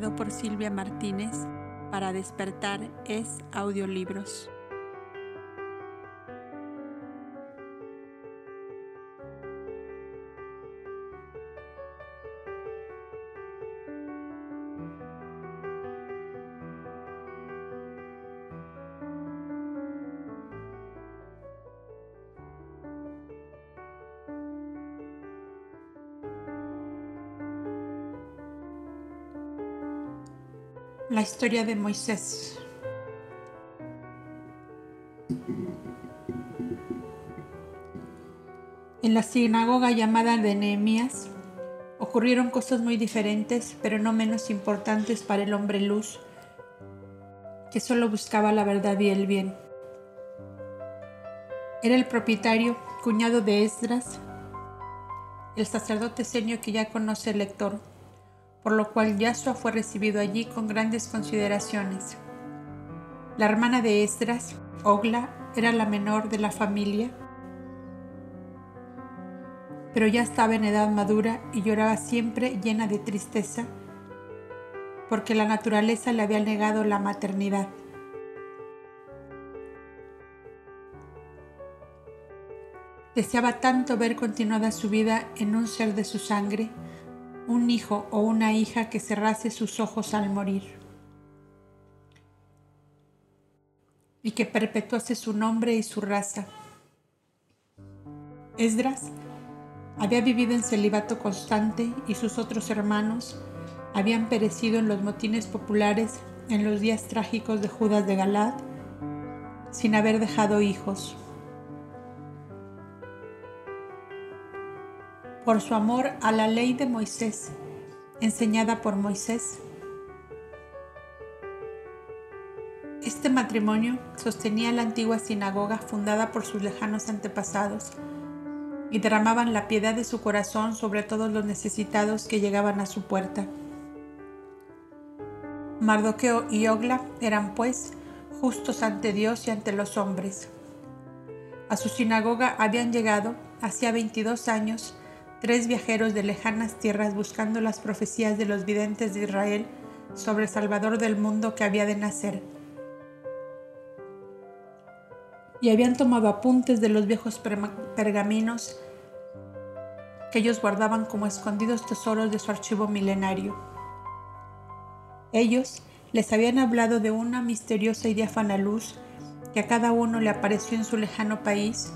por Silvia Martínez para despertar es audiolibros. La historia de Moisés. En la sinagoga llamada de Nehemías ocurrieron cosas muy diferentes, pero no menos importantes para el hombre luz, que solo buscaba la verdad y el bien. Era el propietario, cuñado de Esdras, el sacerdote seño que ya conoce el lector por lo cual Yasua fue recibido allí con grandes consideraciones. La hermana de Esdras, Ogla, era la menor de la familia, pero ya estaba en edad madura y lloraba siempre llena de tristeza, porque la naturaleza le había negado la maternidad. Deseaba tanto ver continuada su vida en un ser de su sangre, un hijo o una hija que cerrase sus ojos al morir y que perpetuase su nombre y su raza. Esdras había vivido en celibato constante y sus otros hermanos habían perecido en los motines populares en los días trágicos de Judas de Galad sin haber dejado hijos. Por su amor a la ley de Moisés, enseñada por Moisés. Este matrimonio sostenía la antigua sinagoga fundada por sus lejanos antepasados y derramaban la piedad de su corazón sobre todos los necesitados que llegaban a su puerta. Mardoqueo y Ogla eran pues justos ante Dios y ante los hombres. A su sinagoga habían llegado, hacía 22 años, tres viajeros de lejanas tierras buscando las profecías de los videntes de Israel sobre el Salvador del mundo que había de nacer. Y habían tomado apuntes de los viejos pergaminos que ellos guardaban como escondidos tesoros de su archivo milenario. Ellos les habían hablado de una misteriosa y diáfana luz que a cada uno le apareció en su lejano país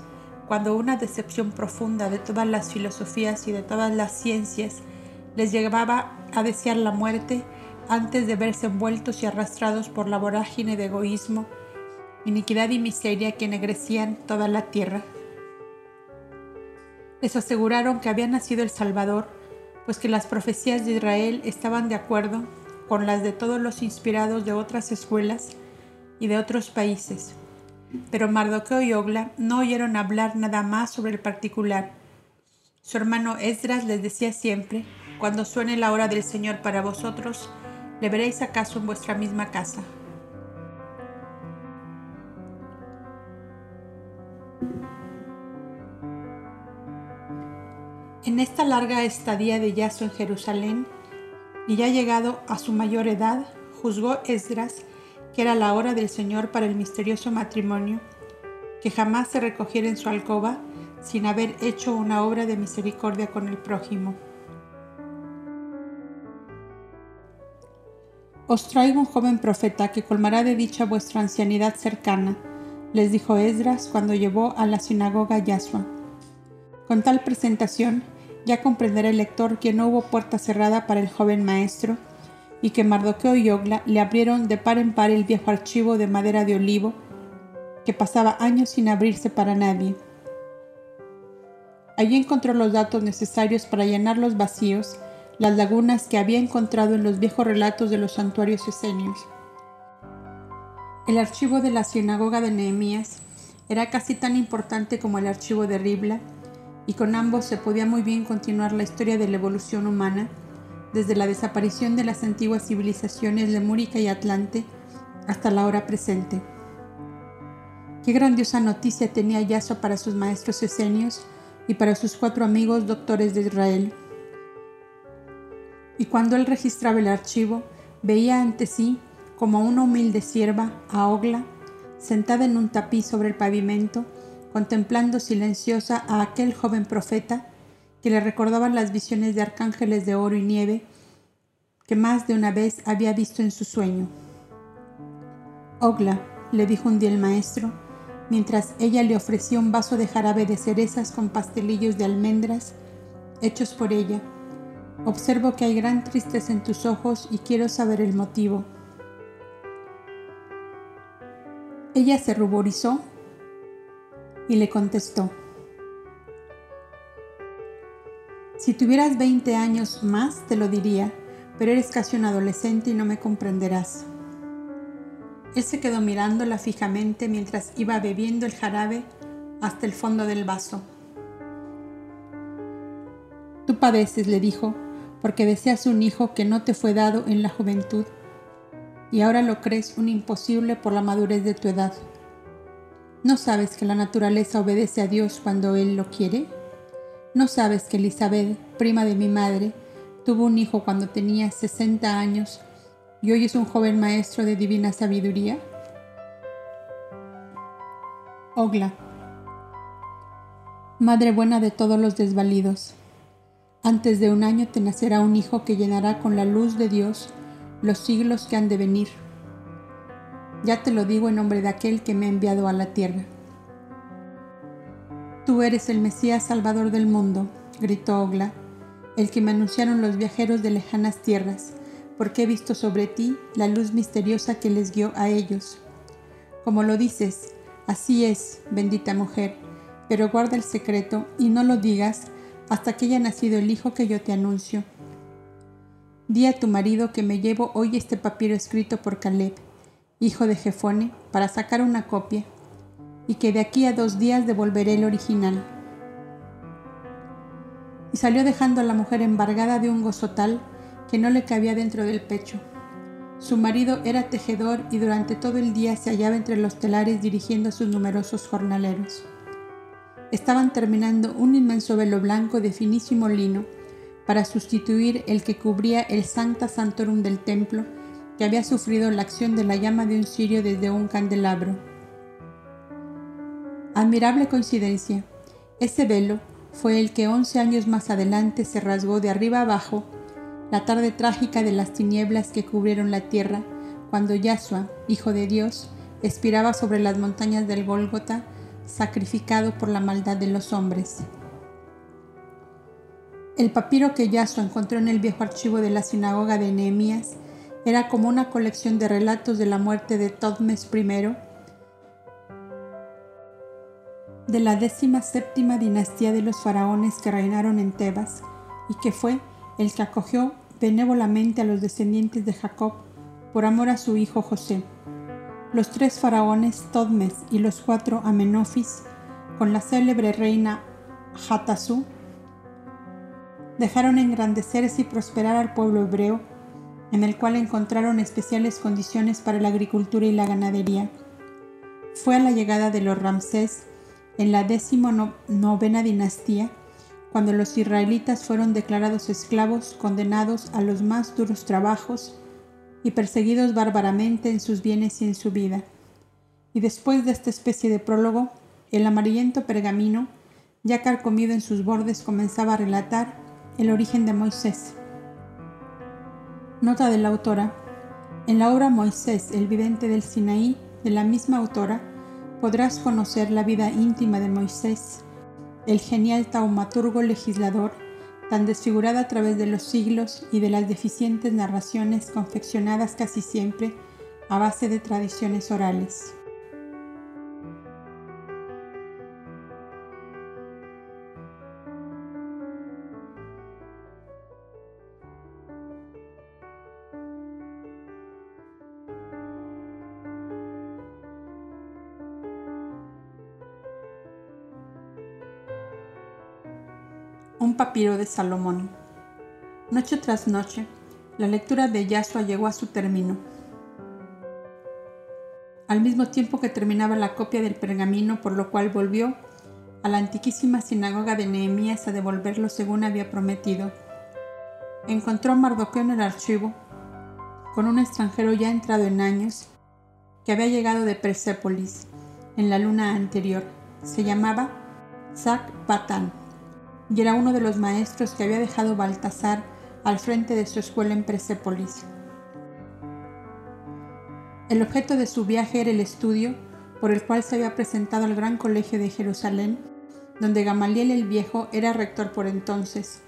cuando una decepción profunda de todas las filosofías y de todas las ciencias les llevaba a desear la muerte antes de verse envueltos y arrastrados por la vorágine de egoísmo, iniquidad y miseria que ennegrecían toda la tierra. Les aseguraron que había nacido el Salvador, pues que las profecías de Israel estaban de acuerdo con las de todos los inspirados de otras escuelas y de otros países pero Mardoqueo y Ogla no oyeron hablar nada más sobre el particular. Su hermano Esdras les decía siempre, cuando suene la hora del Señor para vosotros, ¿le veréis acaso en vuestra misma casa? En esta larga estadía de Yaso en Jerusalén, y ya llegado a su mayor edad, juzgó Esdras que era la hora del Señor para el misterioso matrimonio, que jamás se recogiera en su alcoba sin haber hecho una obra de misericordia con el prójimo. Os traigo un joven profeta que colmará de dicha vuestra ancianidad cercana, les dijo Esdras cuando llevó a la sinagoga Yasua. Con tal presentación, ya comprenderá el lector que no hubo puerta cerrada para el joven maestro, y que Mardoqueo y Ogla le abrieron de par en par el viejo archivo de madera de olivo que pasaba años sin abrirse para nadie. Allí encontró los datos necesarios para llenar los vacíos, las lagunas que había encontrado en los viejos relatos de los santuarios esenios. El archivo de la sinagoga de Nehemías era casi tan importante como el archivo de Ribla, y con ambos se podía muy bien continuar la historia de la evolución humana desde la desaparición de las antiguas civilizaciones lemúrica y atlante hasta la hora presente. Qué grandiosa noticia tenía Yaso para sus maestros esenios y para sus cuatro amigos doctores de Israel. Y cuando él registraba el archivo, veía ante sí, como una humilde sierva, a Ogla, sentada en un tapiz sobre el pavimento, contemplando silenciosa a aquel joven profeta que le recordaba las visiones de arcángeles de oro y nieve que más de una vez había visto en su sueño. Ogla, le dijo un día el maestro, mientras ella le ofrecía un vaso de jarabe de cerezas con pastelillos de almendras hechos por ella. Observo que hay gran tristeza en tus ojos y quiero saber el motivo. Ella se ruborizó y le contestó, Si tuvieras 20 años más te lo diría, pero eres casi un adolescente y no me comprenderás. Él se quedó mirándola fijamente mientras iba bebiendo el jarabe hasta el fondo del vaso. Tú padeces, le dijo, porque deseas un hijo que no te fue dado en la juventud, y ahora lo crees un imposible por la madurez de tu edad. ¿No sabes que la naturaleza obedece a Dios cuando Él lo quiere? ¿No sabes que Elizabeth, prima de mi madre, tuvo un hijo cuando tenía 60 años y hoy es un joven maestro de divina sabiduría? Ogla, Madre buena de todos los desvalidos, antes de un año te nacerá un hijo que llenará con la luz de Dios los siglos que han de venir. Ya te lo digo en nombre de aquel que me ha enviado a la tierra. Tú eres el Mesías Salvador del mundo, gritó Ogla, el que me anunciaron los viajeros de lejanas tierras, porque he visto sobre ti la luz misteriosa que les guió a ellos. Como lo dices, así es, bendita mujer, pero guarda el secreto y no lo digas hasta que haya nacido el hijo que yo te anuncio. Di a tu marido que me llevo hoy este papiro escrito por Caleb, hijo de Jefone, para sacar una copia, y que de aquí a dos días devolveré el original. Y salió dejando a la mujer embargada de un gozo tal que no le cabía dentro del pecho. Su marido era tejedor y durante todo el día se hallaba entre los telares dirigiendo a sus numerosos jornaleros. Estaban terminando un inmenso velo blanco de finísimo lino para sustituir el que cubría el Sancta Santorum del templo que había sufrido la acción de la llama de un cirio desde un candelabro. Admirable coincidencia. Ese velo fue el que once años más adelante se rasgó de arriba abajo la tarde trágica de las tinieblas que cubrieron la tierra cuando Yahshua, Hijo de Dios, expiraba sobre las montañas del Gólgota, sacrificado por la maldad de los hombres. El papiro que Yahshua encontró en el viejo archivo de la sinagoga de Nehemías era como una colección de relatos de la muerte de Todmes I, de la décima séptima dinastía de los faraones que reinaron en Tebas, y que fue el que acogió benévolamente a los descendientes de Jacob por amor a su hijo José. Los tres faraones Todmes y los cuatro Amenofis, con la célebre reina Hatasú, dejaron engrandecerse y prosperar al pueblo hebreo, en el cual encontraron especiales condiciones para la agricultura y la ganadería. Fue a la llegada de los Ramsés en la décimo novena dinastía cuando los israelitas fueron declarados esclavos, condenados a los más duros trabajos y perseguidos bárbaramente en sus bienes y en su vida. Y después de esta especie de prólogo, el amarillento pergamino, ya carcomido en sus bordes, comenzaba a relatar el origen de Moisés. Nota de la autora. En la obra Moisés, el vidente del Sinaí, de la misma autora, podrás conocer la vida íntima de Moisés, el genial taumaturgo legislador, tan desfigurada a través de los siglos y de las deficientes narraciones confeccionadas casi siempre a base de tradiciones orales. Papiro de Salomón. Noche tras noche, la lectura de Yahshua llegó a su término. Al mismo tiempo que terminaba la copia del pergamino, por lo cual volvió a la antiquísima sinagoga de Nehemías a devolverlo según había prometido. encontró a Mardoqueo en el archivo con un extranjero ya entrado en años que había llegado de Persépolis en la luna anterior. Se llamaba Zac Batán y era uno de los maestros que había dejado Baltasar al frente de su escuela en Persépolis. El objeto de su viaje era el estudio por el cual se había presentado al Gran Colegio de Jerusalén, donde Gamaliel el Viejo era rector por entonces,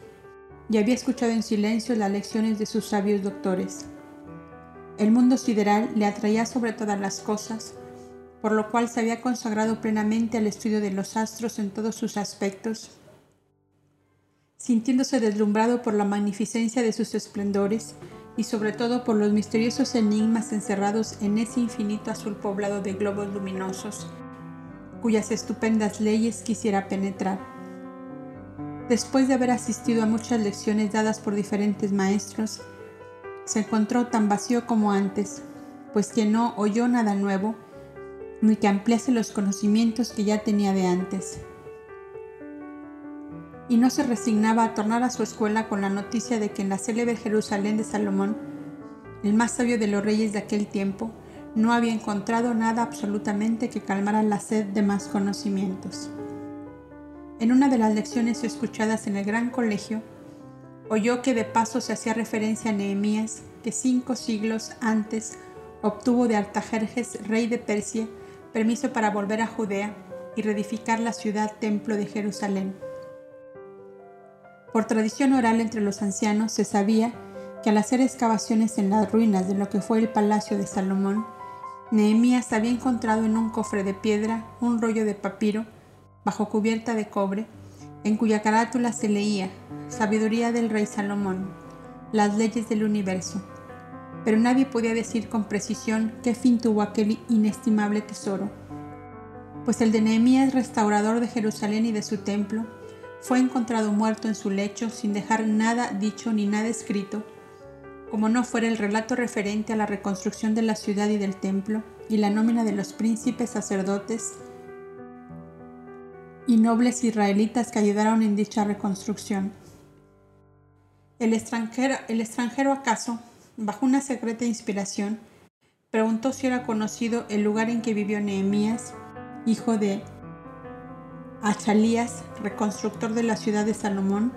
y había escuchado en silencio las lecciones de sus sabios doctores. El mundo sideral le atraía sobre todas las cosas, por lo cual se había consagrado plenamente al estudio de los astros en todos sus aspectos, sintiéndose deslumbrado por la magnificencia de sus esplendores y sobre todo por los misteriosos enigmas encerrados en ese infinito azul poblado de globos luminosos, cuyas estupendas leyes quisiera penetrar. Después de haber asistido a muchas lecciones dadas por diferentes maestros, se encontró tan vacío como antes, pues que no oyó nada nuevo, ni que ampliase los conocimientos que ya tenía de antes. Y no se resignaba a tornar a su escuela con la noticia de que en la célebre Jerusalén de Salomón, el más sabio de los reyes de aquel tiempo, no había encontrado nada absolutamente que calmara la sed de más conocimientos. En una de las lecciones escuchadas en el gran colegio, oyó que de paso se hacía referencia a Nehemías, que cinco siglos antes obtuvo de Artajerjes, rey de Persia, permiso para volver a Judea y reedificar la ciudad templo de Jerusalén. Por tradición oral entre los ancianos se sabía que al hacer excavaciones en las ruinas de lo que fue el palacio de Salomón, Nehemías había encontrado en un cofre de piedra un rollo de papiro bajo cubierta de cobre en cuya carátula se leía Sabiduría del rey Salomón, las leyes del universo. Pero nadie podía decir con precisión qué fin tuvo aquel inestimable tesoro, pues el de Nehemías, restaurador de Jerusalén y de su templo, fue encontrado muerto en su lecho sin dejar nada dicho ni nada escrito, como no fuera el relato referente a la reconstrucción de la ciudad y del templo y la nómina de los príncipes sacerdotes y nobles israelitas que ayudaron en dicha reconstrucción. El extranjero, acaso, bajo una secreta inspiración, preguntó si era conocido el lugar en que vivió Nehemías, hijo de Achalías, reconstructor de la ciudad de Salomón,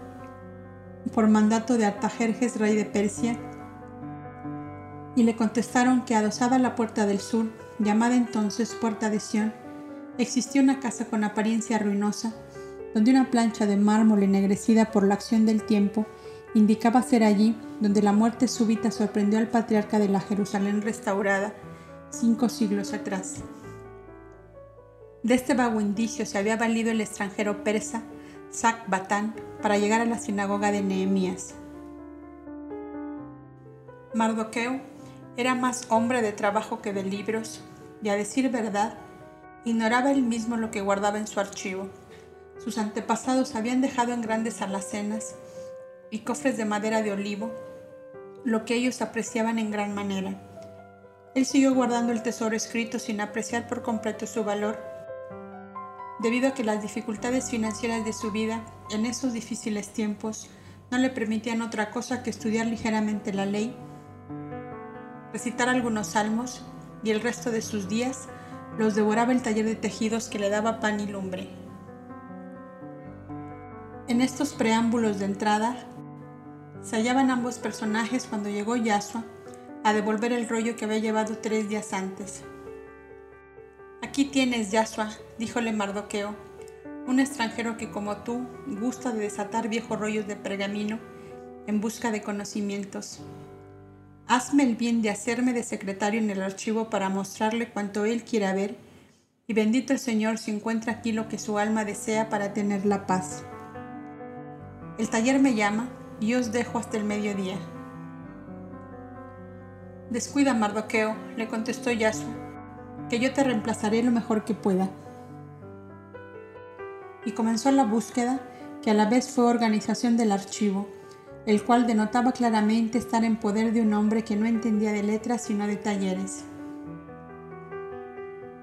por mandato de Artajerjes, rey de Persia, y le contestaron que adosada a la puerta del sur, llamada entonces Puerta de Sión, existía una casa con apariencia ruinosa, donde una plancha de mármol ennegrecida por la acción del tiempo indicaba ser allí donde la muerte súbita sorprendió al patriarca de la Jerusalén restaurada cinco siglos atrás. De este vago indicio se había valido el extranjero persa Batán para llegar a la sinagoga de Nehemías. Mardoqueo era más hombre de trabajo que de libros, y a decir verdad, Ignoraba él mismo lo que guardaba en su archivo. Sus antepasados habían dejado en grandes alacenas y cofres de madera de olivo lo que ellos apreciaban en gran manera. Él siguió guardando el tesoro escrito sin apreciar por completo su valor, debido a que las dificultades financieras de su vida en esos difíciles tiempos no le permitían otra cosa que estudiar ligeramente la ley, recitar algunos salmos y el resto de sus días los devoraba el taller de tejidos que le daba pan y lumbre. En estos preámbulos de entrada se hallaban ambos personajes cuando llegó Yasua a devolver el rollo que había llevado tres días antes. Aquí tienes, Yasua, díjole Mardoqueo, un extranjero que como tú gusta de desatar viejos rollos de pergamino en busca de conocimientos. Hazme el bien de hacerme de secretario en el archivo para mostrarle cuanto él quiera ver, y bendito el Señor si encuentra aquí lo que su alma desea para tener la paz. El taller me llama y os dejo hasta el mediodía. Descuida, Mardoqueo, le contestó Yasua, que yo te reemplazaré lo mejor que pueda. Y comenzó la búsqueda, que a la vez fue organización del archivo, el cual denotaba claramente estar en poder de un hombre que no entendía de letras sino de talleres.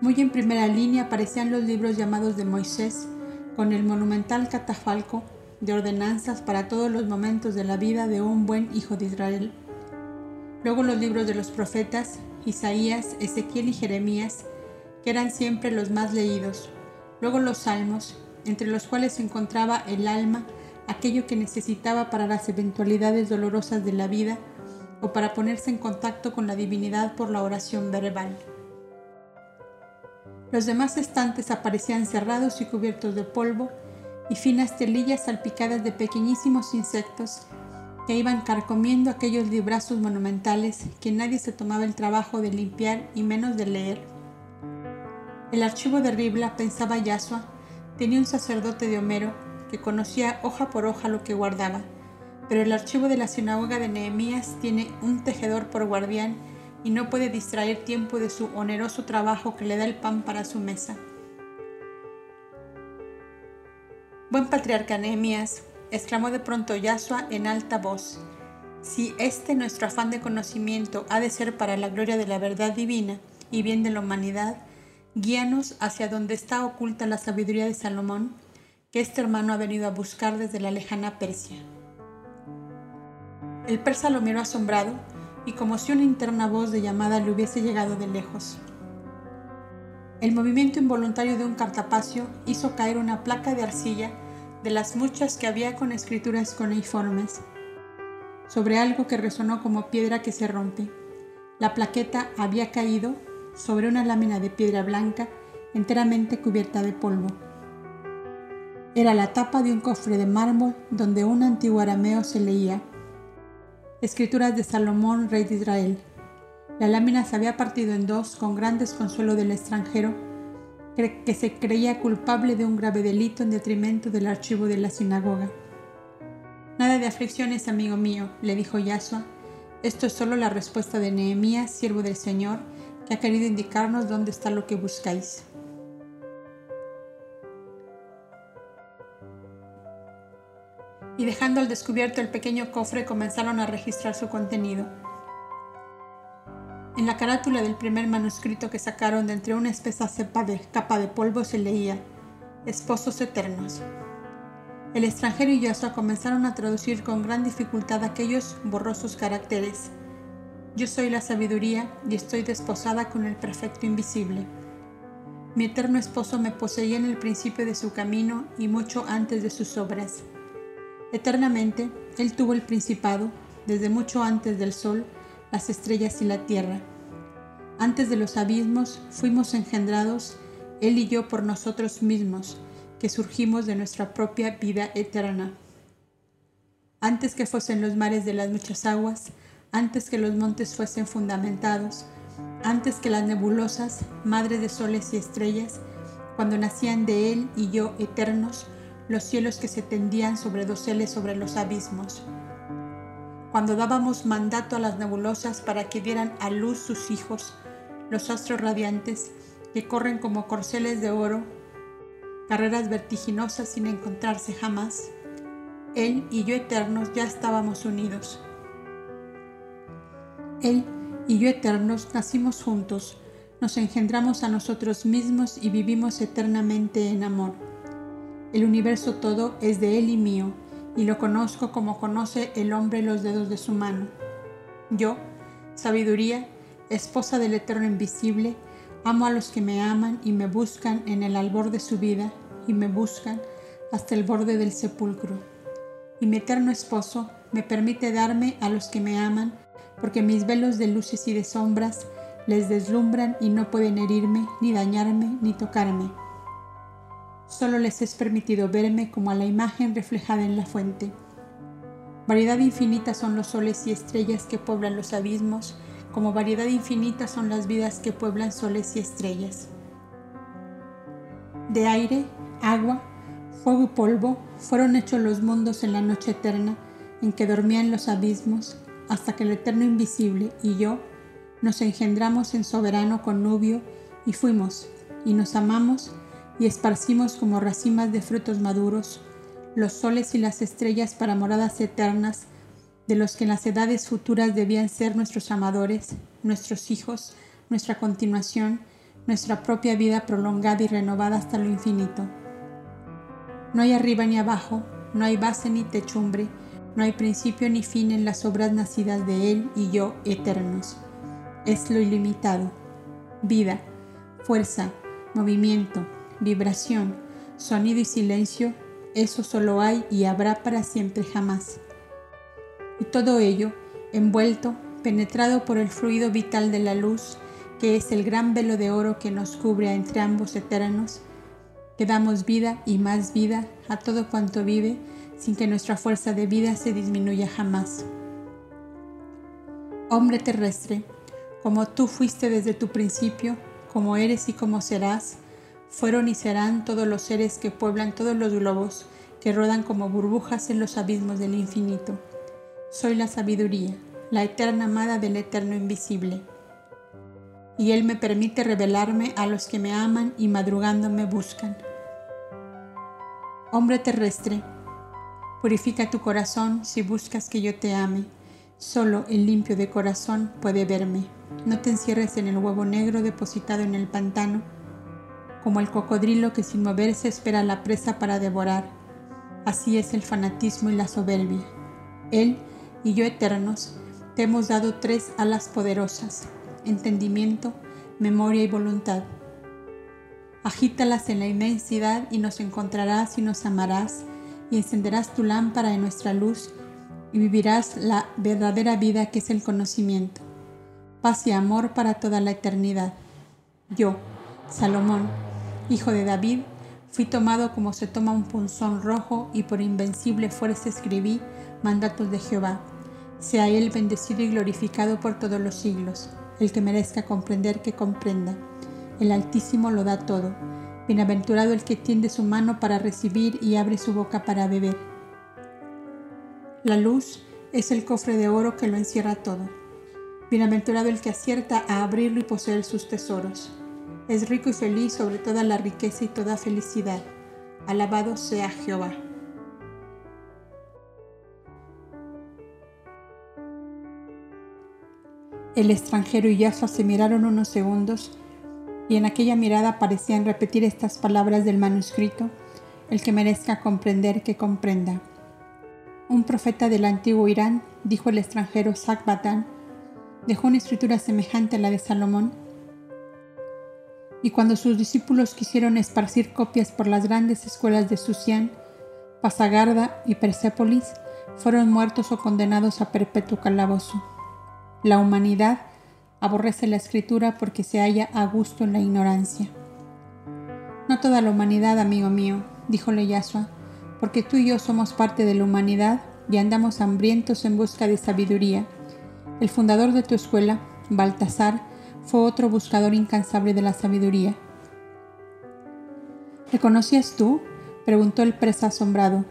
Muy en primera línea aparecían los libros llamados de Moisés, con el monumental catafalco de ordenanzas para todos los momentos de la vida de un buen hijo de Israel. Luego los libros de los profetas, Isaías, Ezequiel y Jeremías, que eran siempre los más leídos. Luego los salmos, entre los cuales se encontraba el alma, aquello que necesitaba para las eventualidades dolorosas de la vida o para ponerse en contacto con la divinidad por la oración verbal. Los demás estantes aparecían cerrados y cubiertos de polvo y finas telillas salpicadas de pequeñísimos insectos que iban carcomiendo aquellos librazos monumentales que nadie se tomaba el trabajo de limpiar y menos de leer. El archivo de Ribla, pensaba Yasua, tenía un sacerdote de Homero que conocía hoja por hoja lo que guardaba, pero el archivo de la sinagoga de Nehemías tiene un tejedor por guardián y no puede distraer tiempo de su oneroso trabajo que le da el pan para su mesa. Buen patriarca Nehemías, exclamó de pronto Yasua en alta voz, si este nuestro afán de conocimiento ha de ser para la gloria de la verdad divina y bien de la humanidad, guíanos hacia donde está oculta la sabiduría de Salomón, que este hermano ha venido a buscar desde la lejana Persia. El persa lo miró asombrado y como si una interna voz de llamada le hubiese llegado de lejos. El movimiento involuntario de un cartapacio hizo caer una placa de arcilla de las muchas que había con escrituras cuneiformes, sobre algo que resonó como piedra que se rompe. La plaqueta había caído sobre una lámina de piedra blanca enteramente cubierta de polvo. Era la tapa de un cofre de mármol donde un antiguo arameo se leía Escrituras de Salomón, rey de Israel. La lámina se había partido en dos con gran desconsuelo del extranjero, que se creía culpable de un grave delito en detrimento del archivo de la sinagoga. Nada de aflicciones, amigo mío, le dijo Yasua. Esto es solo la respuesta de Nehemías, siervo del Señor, que ha querido indicarnos dónde está lo que buscáis. y dejando al descubierto el pequeño cofre comenzaron a registrar su contenido. En la carátula del primer manuscrito que sacaron de entre una espesa cepa de capa de polvo se leía Esposos Eternos. El extranjero y Yasua comenzaron a traducir con gran dificultad aquellos borrosos caracteres. Yo soy la sabiduría y estoy desposada con el perfecto invisible. Mi eterno esposo me poseía en el principio de su camino y mucho antes de sus obras. Eternamente, Él tuvo el principado, desde mucho antes del sol, las estrellas y la tierra. Antes de los abismos fuimos engendrados, Él y yo por nosotros mismos, que surgimos de nuestra propia vida eterna. Antes que fuesen los mares de las muchas aguas, antes que los montes fuesen fundamentados, antes que las nebulosas, madres de soles y estrellas, cuando nacían de Él y yo eternos, los cielos que se tendían sobre doseles sobre los abismos. Cuando dábamos mandato a las nebulosas para que dieran a luz sus hijos, los astros radiantes, que corren como corceles de oro, carreras vertiginosas sin encontrarse jamás, Él y yo eternos ya estábamos unidos. Él y yo eternos nacimos juntos, nos engendramos a nosotros mismos y vivimos eternamente en amor. El universo todo es de Él y mío, y lo conozco como conoce el hombre los dedos de su mano. Yo, sabiduría, esposa del Eterno Invisible, amo a los que me aman y me buscan en el albor de su vida, y me buscan hasta el borde del sepulcro. Y mi eterno esposo me permite darme a los que me aman, porque mis velos de luces y de sombras les deslumbran y no pueden herirme, ni dañarme, ni tocarme solo les es permitido verme como a la imagen reflejada en la fuente. Variedad infinita son los soles y estrellas que pueblan los abismos, como variedad infinita son las vidas que pueblan soles y estrellas. De aire, agua, fuego y polvo fueron hechos los mundos en la noche eterna en que dormían los abismos, hasta que el eterno invisible y yo nos engendramos en soberano connubio y fuimos, y nos amamos y esparcimos como racimas de frutos maduros los soles y las estrellas para moradas eternas de los que en las edades futuras debían ser nuestros amadores, nuestros hijos, nuestra continuación, nuestra propia vida prolongada y renovada hasta lo infinito. No hay arriba ni abajo, no hay base ni techumbre, no hay principio ni fin en las obras nacidas de Él y yo eternos. Es lo ilimitado. Vida, fuerza, movimiento, vibración, sonido y silencio, eso solo hay y habrá para siempre jamás. Y todo ello, envuelto, penetrado por el fluido vital de la luz, que es el gran velo de oro que nos cubre entre ambos eternos, que damos vida y más vida a todo cuanto vive, sin que nuestra fuerza de vida se disminuya jamás. Hombre terrestre, como tú fuiste desde tu principio, como eres y como serás, fueron y serán todos los seres que pueblan todos los globos, que rodan como burbujas en los abismos del infinito. Soy la sabiduría, la eterna amada del eterno invisible. Y Él me permite revelarme a los que me aman y madrugando me buscan. Hombre terrestre, Purifica tu corazón si buscas que yo te ame. Solo el limpio de corazón puede verme. No te encierres en el huevo negro depositado en el pantano, como el cocodrilo que sin moverse espera la presa para devorar. Así es el fanatismo y la soberbia. Él y yo eternos te hemos dado tres alas poderosas, entendimiento, memoria y voluntad. Agítalas en la inmensidad y nos encontrarás y nos amarás y encenderás tu lámpara en nuestra luz y vivirás la verdadera vida que es el conocimiento. Paz y amor para toda la eternidad. Yo, Salomón, hijo de David, fui tomado como se toma un punzón rojo y por invencible fuerza escribí mandatos de Jehová. Sea Él bendecido y glorificado por todos los siglos. El que merezca comprender, que comprenda. El Altísimo lo da todo Bienaventurado el que tiende su mano para recibir y abre su boca para beber. La luz es el cofre de oro que lo encierra todo. Bienaventurado el que acierta a abrirlo y poseer sus tesoros. Es rico y feliz sobre toda la riqueza y toda felicidad. Alabado sea Jehová. El extranjero y Yahshua se miraron unos segundos y en aquella mirada parecían repetir estas palabras del manuscrito, el que merezca comprender que comprenda. Un profeta del antiguo Irán, dijo el extranjero Sakbatan, dejó una escritura semejante a la de Salomón, y cuando sus discípulos quisieron esparcir copias por las grandes escuelas de Susián, Pasagarda y Persépolis, fueron muertos o condenados a perpetuo calabozo. La humanidad aborrece la escritura porque se halla a gusto en la ignorancia. No toda la humanidad, amigo mío, díjole Yasua, porque tú y yo somos parte de la humanidad y andamos hambrientos en busca de sabiduría. El fundador de tu escuela, Baltasar, fue otro buscador incansable de la sabiduría. ¿Le conocías tú? preguntó el presa asombrado.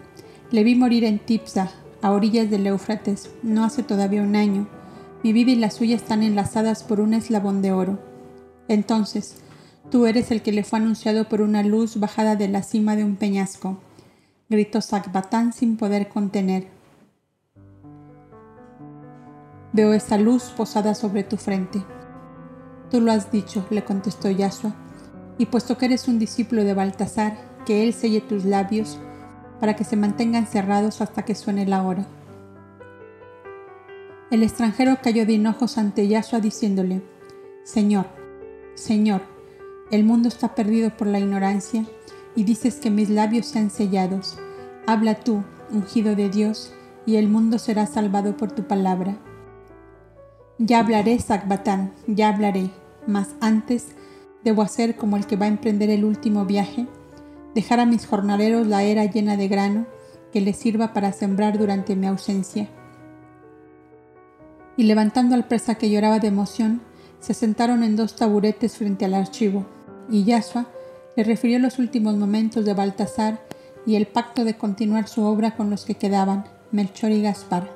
Le vi morir en Tipsa, a orillas del Éufrates, no hace todavía un año mi vida y la suya están enlazadas por un eslabón de oro. Entonces, tú eres el que le fue anunciado por una luz bajada de la cima de un peñasco, gritó Sakbatán sin poder contener. Veo esa luz posada sobre tu frente. Tú lo has dicho, le contestó Yasua, y puesto que eres un discípulo de Baltasar, que él selle tus labios para que se mantengan cerrados hasta que suene la hora. El extranjero cayó de hinojos ante Yahshua diciéndole, Señor, Señor, el mundo está perdido por la ignorancia y dices que mis labios sean sellados. Habla tú, ungido de Dios, y el mundo será salvado por tu palabra. Ya hablaré, Zakbatán, ya hablaré, mas antes debo hacer como el que va a emprender el último viaje, dejar a mis jornaleros la era llena de grano que les sirva para sembrar durante mi ausencia y levantando al presa que lloraba de emoción, se sentaron en dos taburetes frente al archivo, y Yasua le refirió los últimos momentos de Baltasar y el pacto de continuar su obra con los que quedaban, Melchor y Gaspar.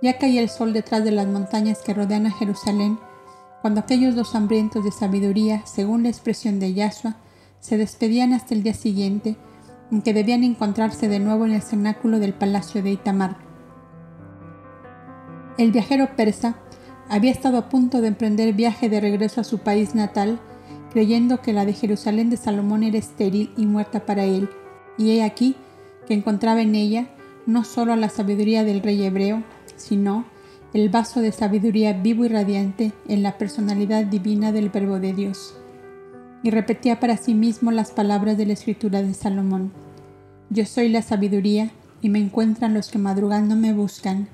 Ya caía el sol detrás de las montañas que rodean a Jerusalén, cuando aquellos dos hambrientos de sabiduría, según la expresión de Yasua, se despedían hasta el día siguiente, en que debían encontrarse de nuevo en el cenáculo del palacio de Itamar. El viajero persa había estado a punto de emprender viaje de regreso a su país natal, creyendo que la de Jerusalén de Salomón era estéril y muerta para él, y he aquí que encontraba en ella no solo la sabiduría del rey hebreo, sino el vaso de sabiduría vivo y radiante en la personalidad divina del Verbo de Dios. Y repetía para sí mismo las palabras de la escritura de Salomón. Yo soy la sabiduría y me encuentran los que madrugando me buscan.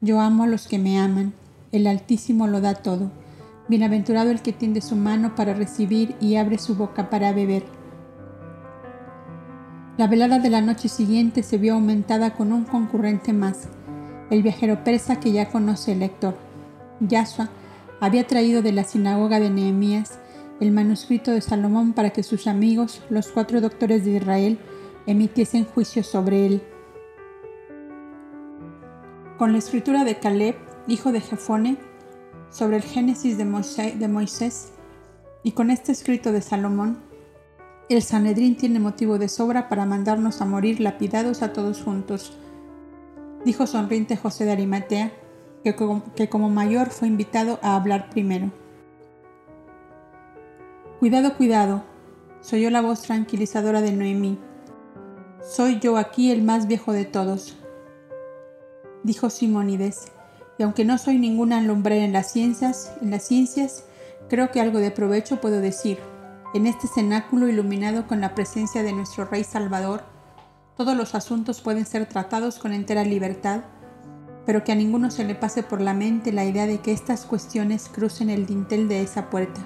Yo amo a los que me aman. El Altísimo lo da todo. Bienaventurado el que tiende su mano para recibir y abre su boca para beber. La velada de la noche siguiente se vio aumentada con un concurrente más, el viajero persa que ya conoce el lector. Yasua había traído de la sinagoga de Nehemías el manuscrito de Salomón para que sus amigos, los cuatro doctores de Israel, emitiesen juicio sobre él. Con la escritura de Caleb, hijo de Jefone, sobre el Génesis de Moisés, y con este escrito de Salomón, el Sanedrín tiene motivo de sobra para mandarnos a morir lapidados a todos juntos. Dijo sonriente José de Arimatea, que como, que como mayor fue invitado a hablar primero. Cuidado, cuidado, soy yo la voz tranquilizadora de Noemí. Soy yo aquí el más viejo de todos, dijo Simónides, y aunque no soy ninguna lumbrera en las ciencias, en las ciencias, creo que algo de provecho puedo decir. En este cenáculo iluminado con la presencia de nuestro Rey Salvador, todos los asuntos pueden ser tratados con entera libertad, pero que a ninguno se le pase por la mente la idea de que estas cuestiones crucen el dintel de esa puerta.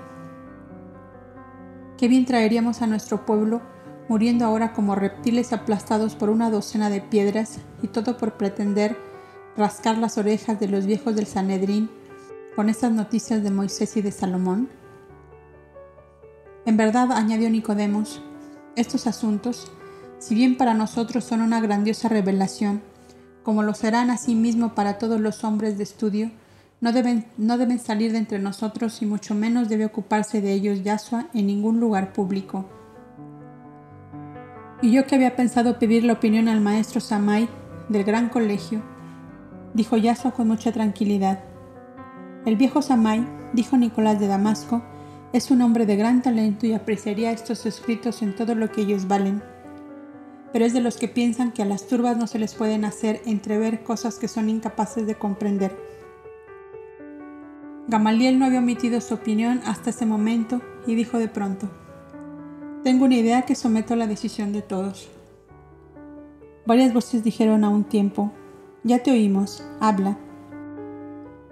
Qué bien traeríamos a nuestro pueblo muriendo ahora como reptiles aplastados por una docena de piedras y todo por pretender rascar las orejas de los viejos del Sanedrín con estas noticias de Moisés y de Salomón? En verdad, añadió Nicodemos, estos asuntos, si bien para nosotros son una grandiosa revelación, como lo serán asimismo para todos los hombres de estudio, no deben, no deben salir de entre nosotros y mucho menos debe ocuparse de ellos Yahshua en ningún lugar público. Y yo que había pensado pedir la opinión al maestro Samai del gran colegio, dijo Yahshua con mucha tranquilidad. El viejo Samai, dijo Nicolás de Damasco, es un hombre de gran talento y apreciaría estos escritos en todo lo que ellos valen. Pero es de los que piensan que a las turbas no se les pueden hacer entrever cosas que son incapaces de comprender. Gamaliel no había omitido su opinión hasta ese momento y dijo de pronto, Tengo una idea que someto a la decisión de todos. Varias voces dijeron a un tiempo, Ya te oímos, habla.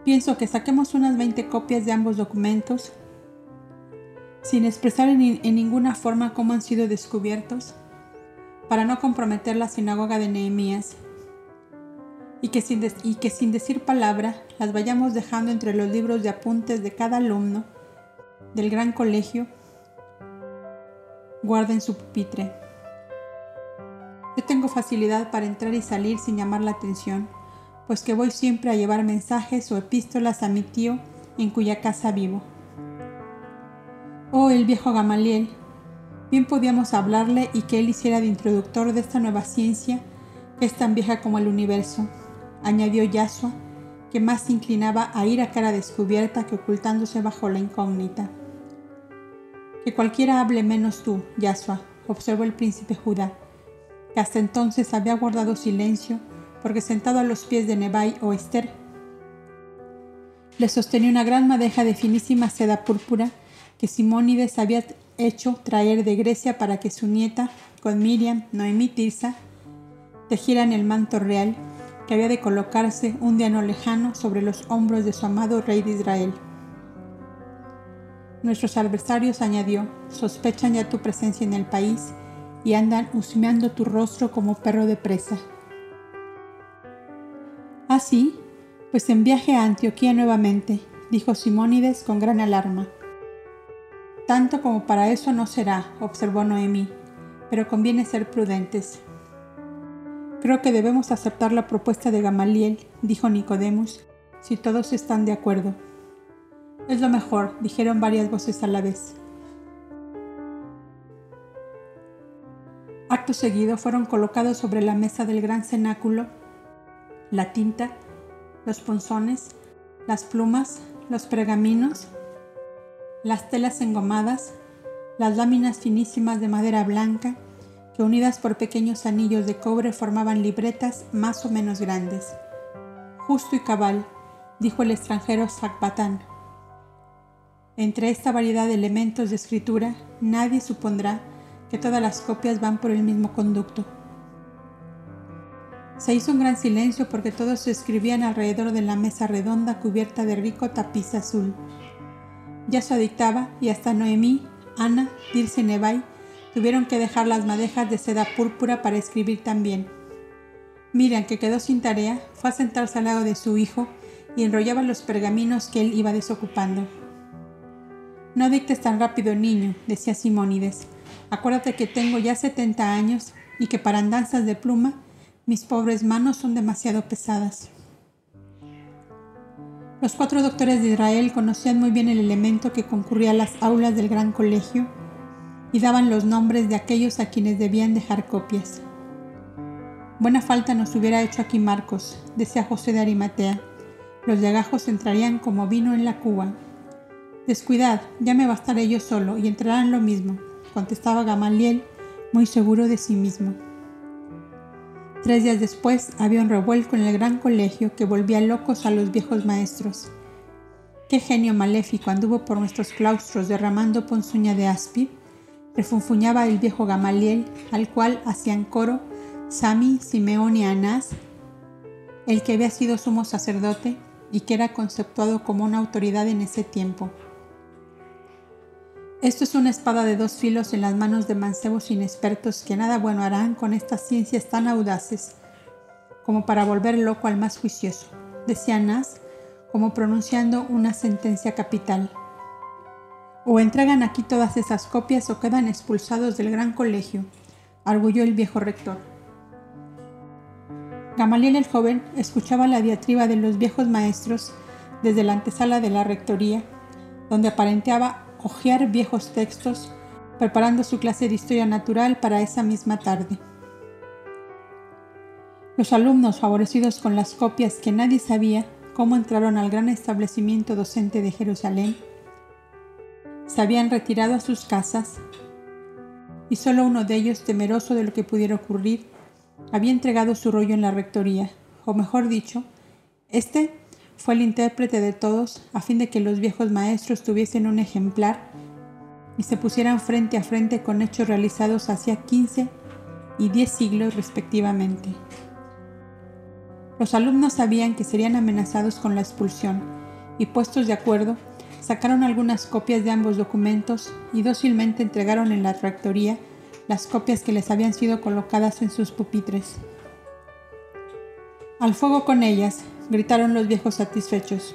Pienso que saquemos unas 20 copias de ambos documentos sin expresar en, ninguna forma cómo han sido descubiertos, para no comprometer la sinagoga de Nehemías, y que, sin decir palabra las vayamos dejando entre los libros de apuntes de cada alumno del gran colegio, guarden su pupitre. Yo tengo facilidad para entrar y salir sin llamar la atención, pues que voy siempre a llevar mensajes o epístolas a mi tío en cuya casa vivo. Oh, el viejo Gamaliel, bien podíamos hablarle y que él hiciera de introductor de esta nueva ciencia que es tan vieja como el universo, añadió Yasua, que más se inclinaba a ir a cara descubierta que ocultándose bajo la incógnita. Que cualquiera hable menos tú, Yasua, observó el príncipe Judá, que hasta entonces había guardado silencio porque sentado a los pies de Nebai o Esther, le sostenía una gran madeja de finísima seda púrpura que Simónides había hecho traer de Grecia para que su nieta, con Miriam, Noemí Tirsa, tejieran el manto real que había de colocarse un día no lejano sobre los hombros de su amado rey de Israel. Nuestros adversarios, añadió, sospechan ya tu presencia en el país y andan husmeando tu rostro como perro de presa. Así, pues en viaje a Antioquía nuevamente, dijo Simónides con gran alarma. Tanto como para eso no será, observó Noemí, pero conviene ser prudentes. Creo que debemos aceptar la propuesta de Gamaliel, dijo Nicodemus, si todos están de acuerdo. Es lo mejor, dijeron varias voces a la vez. Acto seguido fueron colocados sobre la mesa del gran cenáculo la tinta, los ponzones, las plumas, los pergaminos, las telas engomadas, las láminas finísimas de madera blanca que unidas por pequeños anillos de cobre formaban libretas más o menos grandes. Justo y cabal, dijo el extranjero Zacbatán. Entre esta variedad de elementos de escritura, nadie supondrá que todas las copias van por el mismo conducto. Se hizo un gran silencio porque todos se escribían alrededor de la mesa redonda cubierta de rico tapiz azul. Ya se dictaba y hasta Noemí, Ana, Dirce y Nevai tuvieron que dejar las madejas de seda púrpura para escribir también. Miriam, que quedó sin tarea, fue a sentarse al lado de su hijo y enrollaba los pergaminos que él iba desocupando. No dictes tan rápido, niño, decía Simónides. Acuérdate que tengo ya 70 años y que para andanzas de pluma mis pobres manos son demasiado pesadas. Los cuatro doctores de Israel conocían muy bien el elemento que concurría a las aulas del gran colegio y daban los nombres de aquellos a quienes debían dejar copias. Buena falta nos hubiera hecho aquí Marcos, decía José de Arimatea. Los legajos entrarían como vino en la cuba. Descuidad, ya me bastaré yo solo y entrarán lo mismo, contestaba Gamaliel, muy seguro de sí mismo. Tres días después había un revuelco en el gran colegio que volvía locos a los viejos maestros. Qué genio maléfico anduvo por nuestros claustros derramando ponzuña de aspi, refunfuñaba el viejo Gamaliel, al cual hacían coro Sami, Simeón y Anás, el que había sido sumo sacerdote y que era conceptuado como una autoridad en ese tiempo. Esto es una espada de dos filos en las manos de mancebos inexpertos que nada bueno harán con estas ciencias tan audaces como para volver loco al más juicioso, decía Nas, como pronunciando una sentencia capital. O entregan aquí todas esas copias o quedan expulsados del gran colegio, arguyó el viejo rector. Gamaliel el joven escuchaba la diatriba de los viejos maestros desde la antesala de la rectoría, donde aparenteaba hojear viejos textos, preparando su clase de historia natural para esa misma tarde. Los alumnos, favorecidos con las copias que nadie sabía cómo entraron al gran establecimiento docente de Jerusalén, se habían retirado a sus casas y solo uno de ellos, temeroso de lo que pudiera ocurrir, había entregado su rollo en la rectoría, o mejor dicho, este fue el intérprete de todos a fin de que los viejos maestros tuviesen un ejemplar y se pusieran frente a frente con hechos realizados hacia 15 y 10 siglos respectivamente. Los alumnos sabían que serían amenazados con la expulsión y puestos de acuerdo, sacaron algunas copias de ambos documentos y dócilmente entregaron en la rectoría las copias que les habían sido colocadas en sus pupitres. Al fuego con ellas, gritaron los viejos satisfechos.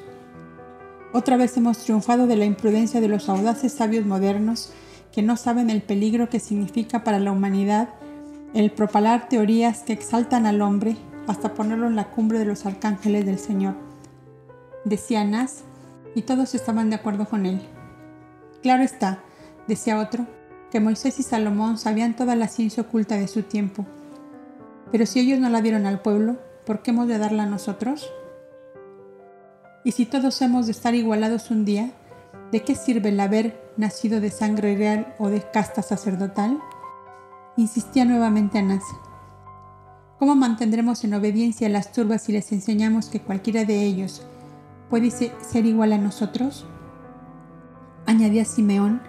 Otra vez hemos triunfado de la imprudencia de los audaces sabios modernos que no saben el peligro que significa para la humanidad el propalar teorías que exaltan al hombre hasta ponerlo en la cumbre de los arcángeles del Señor. Decía Nas, y todos estaban de acuerdo con él. Claro está, decía otro, que Moisés y Salomón sabían toda la ciencia oculta de su tiempo. Pero si ellos no la dieron al pueblo, ¿por qué hemos de darla a nosotros? Y si todos hemos de estar igualados un día, ¿de qué sirve el haber nacido de sangre real o de casta sacerdotal? Insistía nuevamente Anás. ¿Cómo mantendremos en obediencia a las turbas si les enseñamos que cualquiera de ellos puede ser igual a nosotros? Añadía Simeón,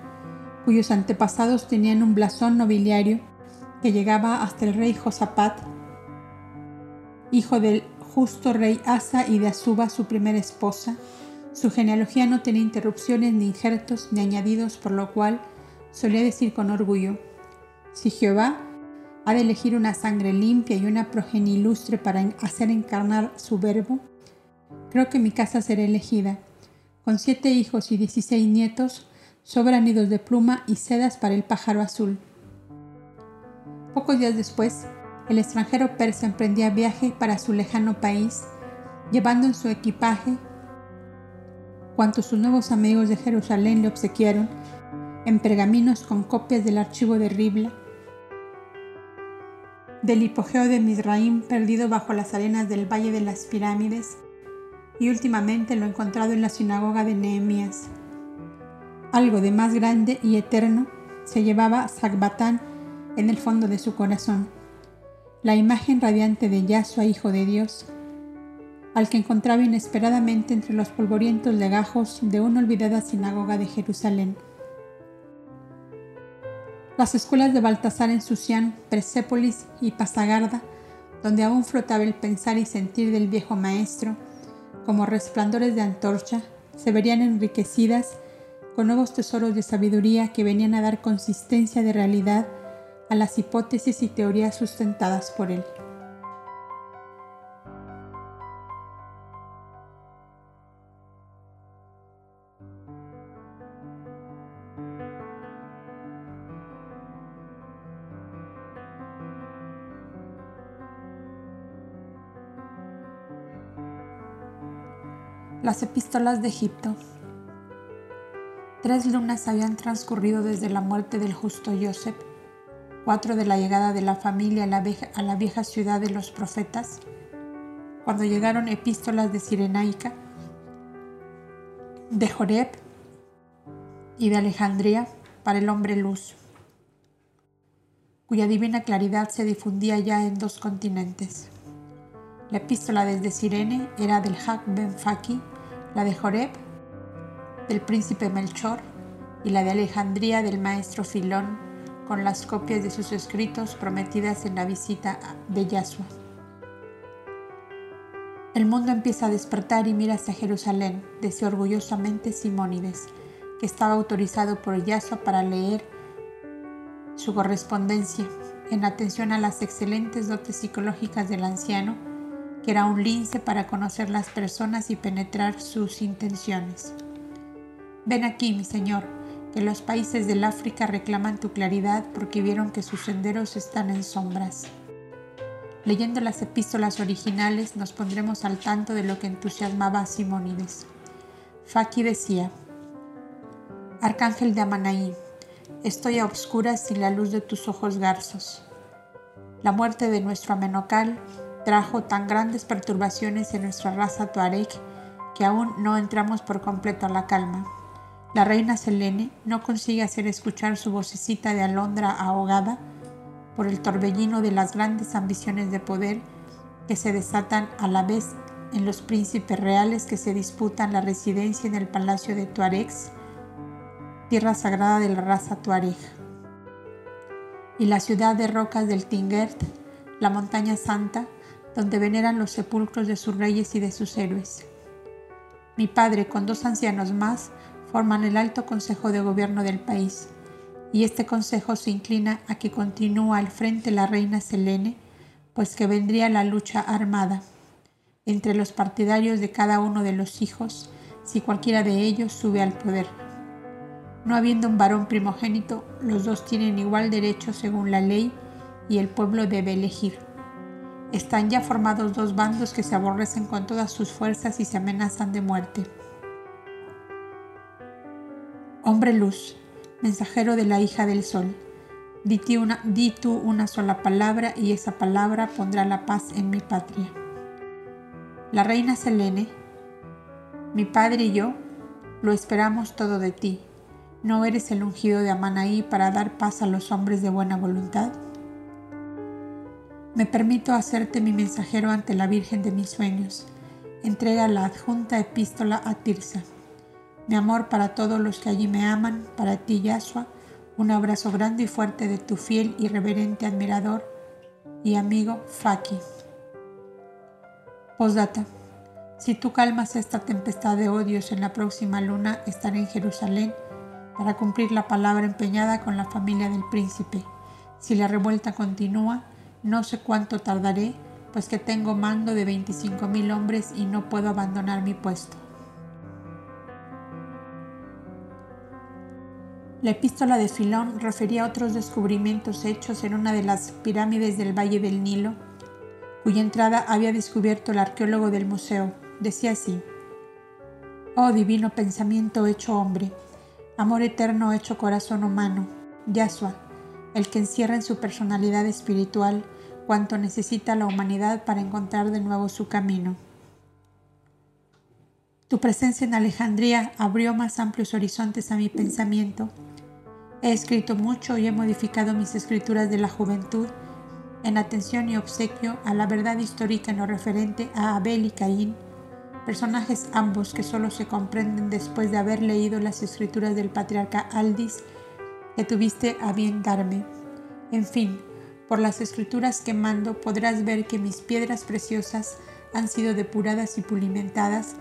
cuyos antepasados tenían un blasón nobiliario que llegaba hasta el rey Josapat, hijo del justo rey Asa y de Azuba, su primera esposa. Su genealogía no tenía interrupciones ni injertos ni añadidos, por lo cual solía decir con orgullo, si Jehová ha de elegir una sangre limpia y una progenie ilustre para hacer encarnar su verbo, creo que mi casa será elegida. Con siete hijos y dieciséis nietos, sobran nidos de pluma y sedas para el pájaro azul. Pocos días después, el extranjero persa emprendía viaje para su lejano país, llevando en su equipaje cuanto sus nuevos amigos de Jerusalén le obsequiaron en pergaminos con copias del archivo de Ribla, del hipogeo de Misraim perdido bajo las arenas del Valle de las Pirámides y últimamente lo encontrado en la sinagoga de Nehemías. Algo de más grande y eterno se llevaba Zagbatán en el fondo de su corazón, la imagen radiante de Yahshua, Hijo de Dios, al que encontraba inesperadamente entre los polvorientos legajos de una olvidada sinagoga de Jerusalén. Las escuelas de Baltasar en Susián, Persépolis y Pasagarda, donde aún flotaba el pensar y sentir del viejo maestro, como resplandores de antorcha, se verían enriquecidas con nuevos tesoros de sabiduría que venían a dar consistencia de realidad a las hipótesis y teorías sustentadas por él. Las epístolas de Egipto. Tres lunas habían transcurrido desde la muerte del justo Joseph, cuatro de la llegada de la familia a la, vieja, a la vieja ciudad de los profetas, cuando llegaron epístolas de Sirenaica, de Joreb y de Alejandría para el hombre luz, cuya divina claridad se difundía ya en dos continentes. La epístola desde Sirene era del Hak Ben Faki, la de Joreb del príncipe Melchor y la de Alejandría del maestro Filón, con las copias de sus escritos prometidas en la visita de Yahshua. El mundo empieza a despertar y mira hacia Jerusalén, decía orgullosamente Simónides, que estaba autorizado por Yahshua para leer su correspondencia, en atención a las excelentes dotes psicológicas del anciano que era un lince para conocer las personas y penetrar sus intenciones. Ven aquí, mi Señor, que los países del África reclaman tu claridad porque vieron que sus senderos están en sombras. Leyendo las epístolas originales nos pondremos al tanto de lo que entusiasmaba a Simónides. Faki decía, Arcángel de Amanaí, estoy a obscuras sin la luz de tus ojos garzos. La muerte de nuestro amenocal trajo tan grandes perturbaciones en nuestra raza tuareg que aún no entramos por completo a la calma. La reina Selene no consigue hacer escuchar su vocecita de alondra ahogada por el torbellino de las grandes ambiciones de poder que se desatan a la vez en los príncipes reales que se disputan la residencia en el palacio de Tuaregs, tierra sagrada de la raza Tuareg, y la ciudad de rocas del Tingert, la montaña santa, donde veneran los sepulcros de sus reyes y de sus héroes. Mi padre, con dos ancianos más, forman el alto consejo de gobierno del país, y este consejo se inclina a que continúe al frente la reina Selene, pues que vendría la lucha armada entre los partidarios de cada uno de los hijos, si cualquiera de ellos sube al poder. No habiendo un varón primogénito, los dos tienen igual derecho según la ley y el pueblo debe elegir. Están ya formados dos bandos que se aborrecen con todas sus fuerzas y se amenazan de muerte. Hombre luz, mensajero de la hija del sol, di, una, di tú una sola palabra y esa palabra pondrá la paz en mi patria. La reina Selene, mi padre y yo, lo esperamos todo de ti. ¿No eres el ungido de Amanaí para dar paz a los hombres de buena voluntad? Me permito hacerte mi mensajero ante la Virgen de mis sueños. Entrega la adjunta epístola a Tirsa. Mi amor para todos los que allí me aman, para ti, Yahshua, un abrazo grande y fuerte de tu fiel y reverente admirador y amigo Faki. Postdata. Si tú calmas esta tempestad de odios en la próxima luna, estaré en Jerusalén para cumplir la palabra empeñada con la familia del príncipe. Si la revuelta continúa, no sé cuánto tardaré, pues que tengo mando de 25 mil hombres y no puedo abandonar mi puesto. La epístola de Filón refería a otros descubrimientos hechos en una de las pirámides del Valle del Nilo, cuya entrada había descubierto el arqueólogo del museo. Decía así, Oh divino pensamiento hecho hombre, amor eterno hecho corazón humano, Yahshua, el que encierra en su personalidad espiritual cuanto necesita la humanidad para encontrar de nuevo su camino. Tu presencia en Alejandría abrió más amplios horizontes a mi pensamiento He escrito mucho y he modificado mis escrituras de la juventud en atención y obsequio a la verdad histórica en lo referente a Abel y Caín, personajes ambos que solo se comprenden después de haber leído las escrituras del patriarca Aldis que tuviste a bien darme. En fin, por las escrituras que mando podrás ver que mis piedras preciosas han sido depuradas y pulimentadas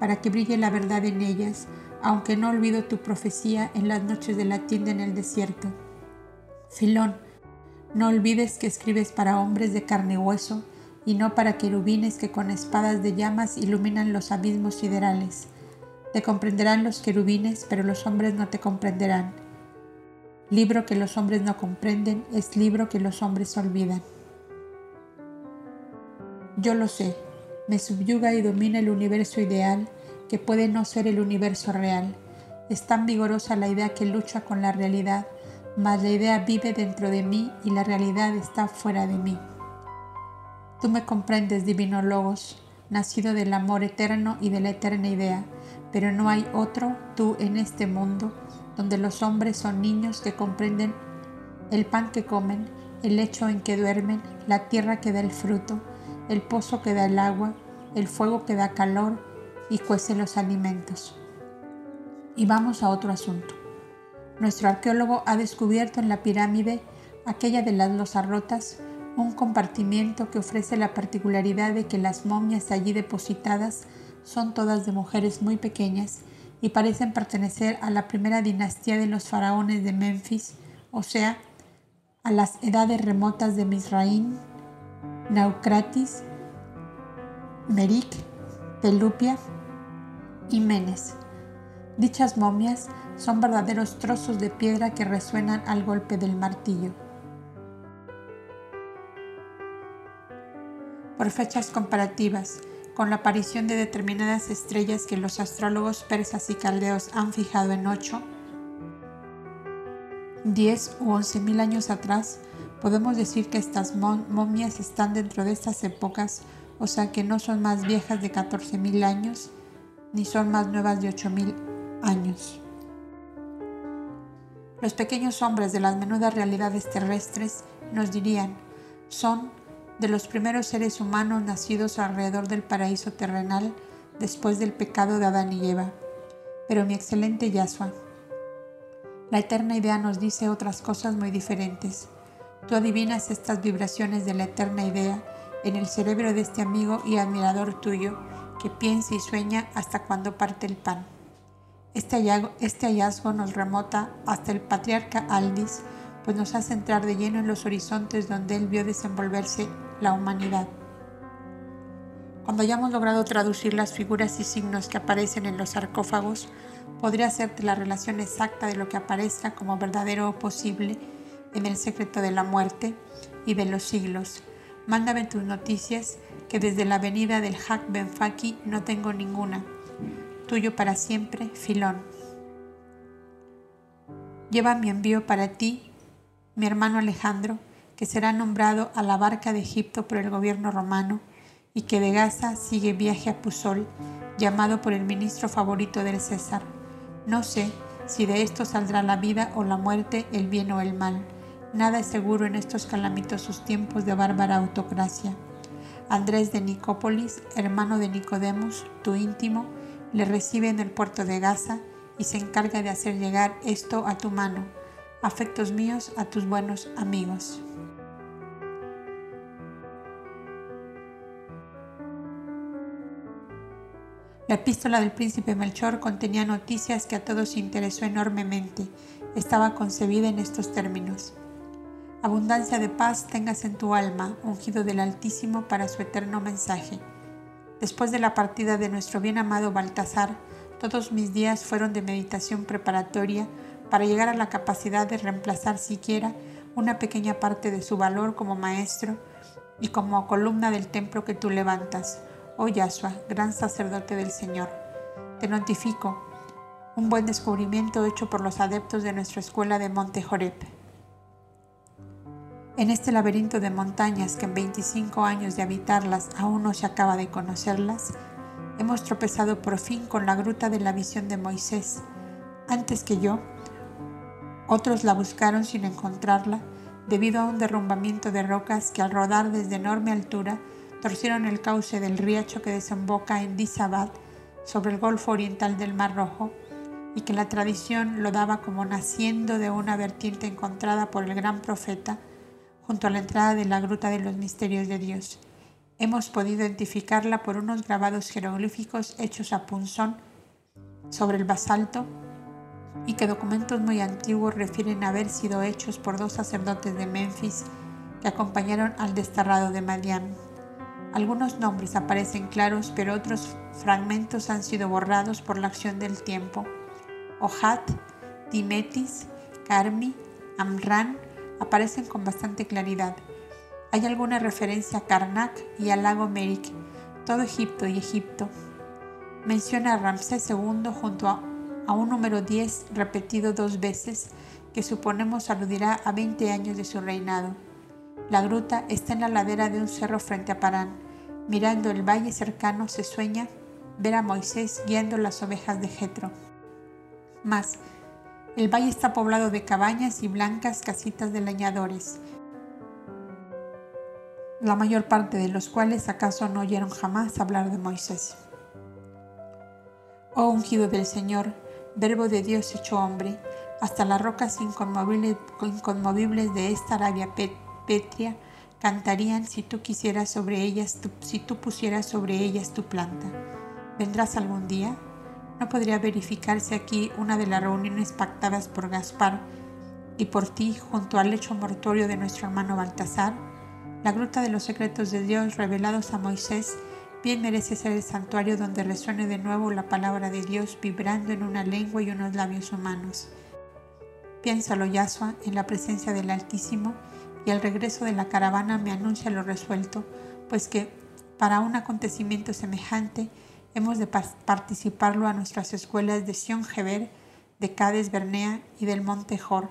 para que brille la verdad en ellas, aunque no olvido tu profecía en las noches de la tienda en el desierto. Filón, no olvides que escribes para hombres de carne y hueso, y no para querubines que con espadas de llamas iluminan los abismos siderales. Te comprenderán los querubines, pero los hombres no te comprenderán. Libro que los hombres no comprenden es libro que los hombres olvidan. Yo lo sé, me subyuga y domina el universo ideal que puede no ser el universo real. Es tan vigorosa la idea que lucha con la realidad, mas la idea vive dentro de mí y la realidad está fuera de mí. Tú me comprendes, divino Logos, nacido del amor eterno y de la eterna idea, pero no hay otro tú en este mundo donde los hombres son niños que comprenden el pan que comen, el lecho en que duermen, la tierra que da el fruto, el pozo que da el agua, el fuego que da calor, y cuece los alimentos. Y vamos a otro asunto. Nuestro arqueólogo ha descubierto en la pirámide, aquella de las losas rotas, un compartimiento que ofrece la particularidad de que las momias allí depositadas son todas de mujeres muy pequeñas y parecen pertenecer a la primera dinastía de los faraones de Memphis, o sea, a las edades remotas de Misraín, Naucratis, Merik, Pelupia y Menes. Dichas momias son verdaderos trozos de piedra que resuenan al golpe del martillo. Por fechas comparativas, con la aparición de determinadas estrellas que los astrólogos persas y caldeos han fijado en 8, 10 u 11 mil años atrás, podemos decir que estas momias están dentro de estas épocas, o sea que no son más viejas de 14 mil años, ni son más nuevas de 8.000 años. Los pequeños hombres de las menudas realidades terrestres nos dirían, son de los primeros seres humanos nacidos alrededor del paraíso terrenal después del pecado de Adán y Eva. Pero mi excelente Yasua, la eterna idea nos dice otras cosas muy diferentes. Tú adivinas estas vibraciones de la eterna idea en el cerebro de este amigo y admirador tuyo que piensa y sueña hasta cuando parte el pan. Este hallazgo, este hallazgo nos remota hasta el patriarca Aldis, pues nos hace entrar de lleno en los horizontes donde él vio desenvolverse la humanidad. Cuando hayamos logrado traducir las figuras y signos que aparecen en los sarcófagos, podría hacerte la relación exacta de lo que aparezca como verdadero o posible en el secreto de la muerte y de los siglos. Mándame tus noticias que desde la venida del Hak Ben Faki no tengo ninguna. Tuyo para siempre, Filón. Lleva mi envío para ti, mi hermano Alejandro, que será nombrado a la barca de Egipto por el gobierno romano y que de Gaza sigue viaje a Pusol, llamado por el ministro favorito del César. No sé si de esto saldrá la vida o la muerte, el bien o el mal. Nada es seguro en estos calamitosos tiempos de bárbara autocracia. Andrés de Nicópolis, hermano de Nicodemus, tu íntimo, le recibe en el puerto de Gaza y se encarga de hacer llegar esto a tu mano. Afectos míos a tus buenos amigos. La epístola del príncipe Melchor contenía noticias que a todos interesó enormemente. Estaba concebida en estos términos. Abundancia de paz tengas en tu alma, ungido del Altísimo para su eterno mensaje. Después de la partida de nuestro bien amado Baltasar, todos mis días fueron de meditación preparatoria para llegar a la capacidad de reemplazar siquiera una pequeña parte de su valor como maestro y como columna del templo que tú levantas, oh Yahshua, gran sacerdote del Señor. Te notifico un buen descubrimiento hecho por los adeptos de nuestra escuela de Monte Jorep. En este laberinto de montañas que en 25 años de habitarlas aún no se acaba de conocerlas, hemos tropezado por fin con la gruta de la visión de Moisés. Antes que yo, Otros la buscaron sin encontrarla, debido a un derrumbamiento de rocas que al rodar desde enorme altura torcieron el cauce del riacho que desemboca en Disabad sobre el Golfo Oriental del Mar Rojo y que la tradición lo daba como naciendo de una vertiente encontrada por el gran profeta junto a la entrada de la Gruta de los Misterios de Dios. Hemos podido identificarla por unos grabados jeroglíficos hechos a punzón sobre el basalto y que documentos muy antiguos refieren a haber sido hechos por dos sacerdotes de Memphis que acompañaron al desterrado de Madian. Algunos nombres aparecen claros, pero otros fragmentos han sido borrados por la acción del tiempo. Ohat, Timetis, Carmi, Amran aparecen con bastante claridad. Hay alguna referencia a Karnak y al lago Merik, todo Egipto y Egipto. Menciona a Ramsés II junto a, un número 10 repetido dos veces que suponemos aludirá a 20 años de su reinado. La gruta está en la ladera de un cerro frente a Parán. Mirando el valle cercano se sueña ver a Moisés guiando las ovejas de Jetro. Más, el valle está poblado de cabañas y blancas casitas de leñadores, la mayor parte de los cuales acaso no oyeron jamás hablar de Moisés. Oh ungido del Señor, verbo de Dios hecho hombre, hasta las rocas inconmovibles, de esta Arabia pétrea cantarían si tú quisieras sobre ellas, si tú pusieras sobre ellas tu planta. ¿Vendrás algún día? ¿No podría verificarse aquí una de las reuniones pactadas por Gaspar y por ti junto al lecho mortuorio de nuestro hermano Baltasar? La gruta de los secretos de Dios revelados a Moisés bien merece ser el santuario donde resuene de nuevo la palabra de Dios vibrando en una lengua y unos labios humanos. Piénsalo, Yahshua, en la presencia del Altísimo y el regreso de la caravana me anuncia lo resuelto, pues que para un acontecimiento semejante hemos de participarlo a nuestras escuelas de Sion Geber, de Cades Bernea y del Monte Jor,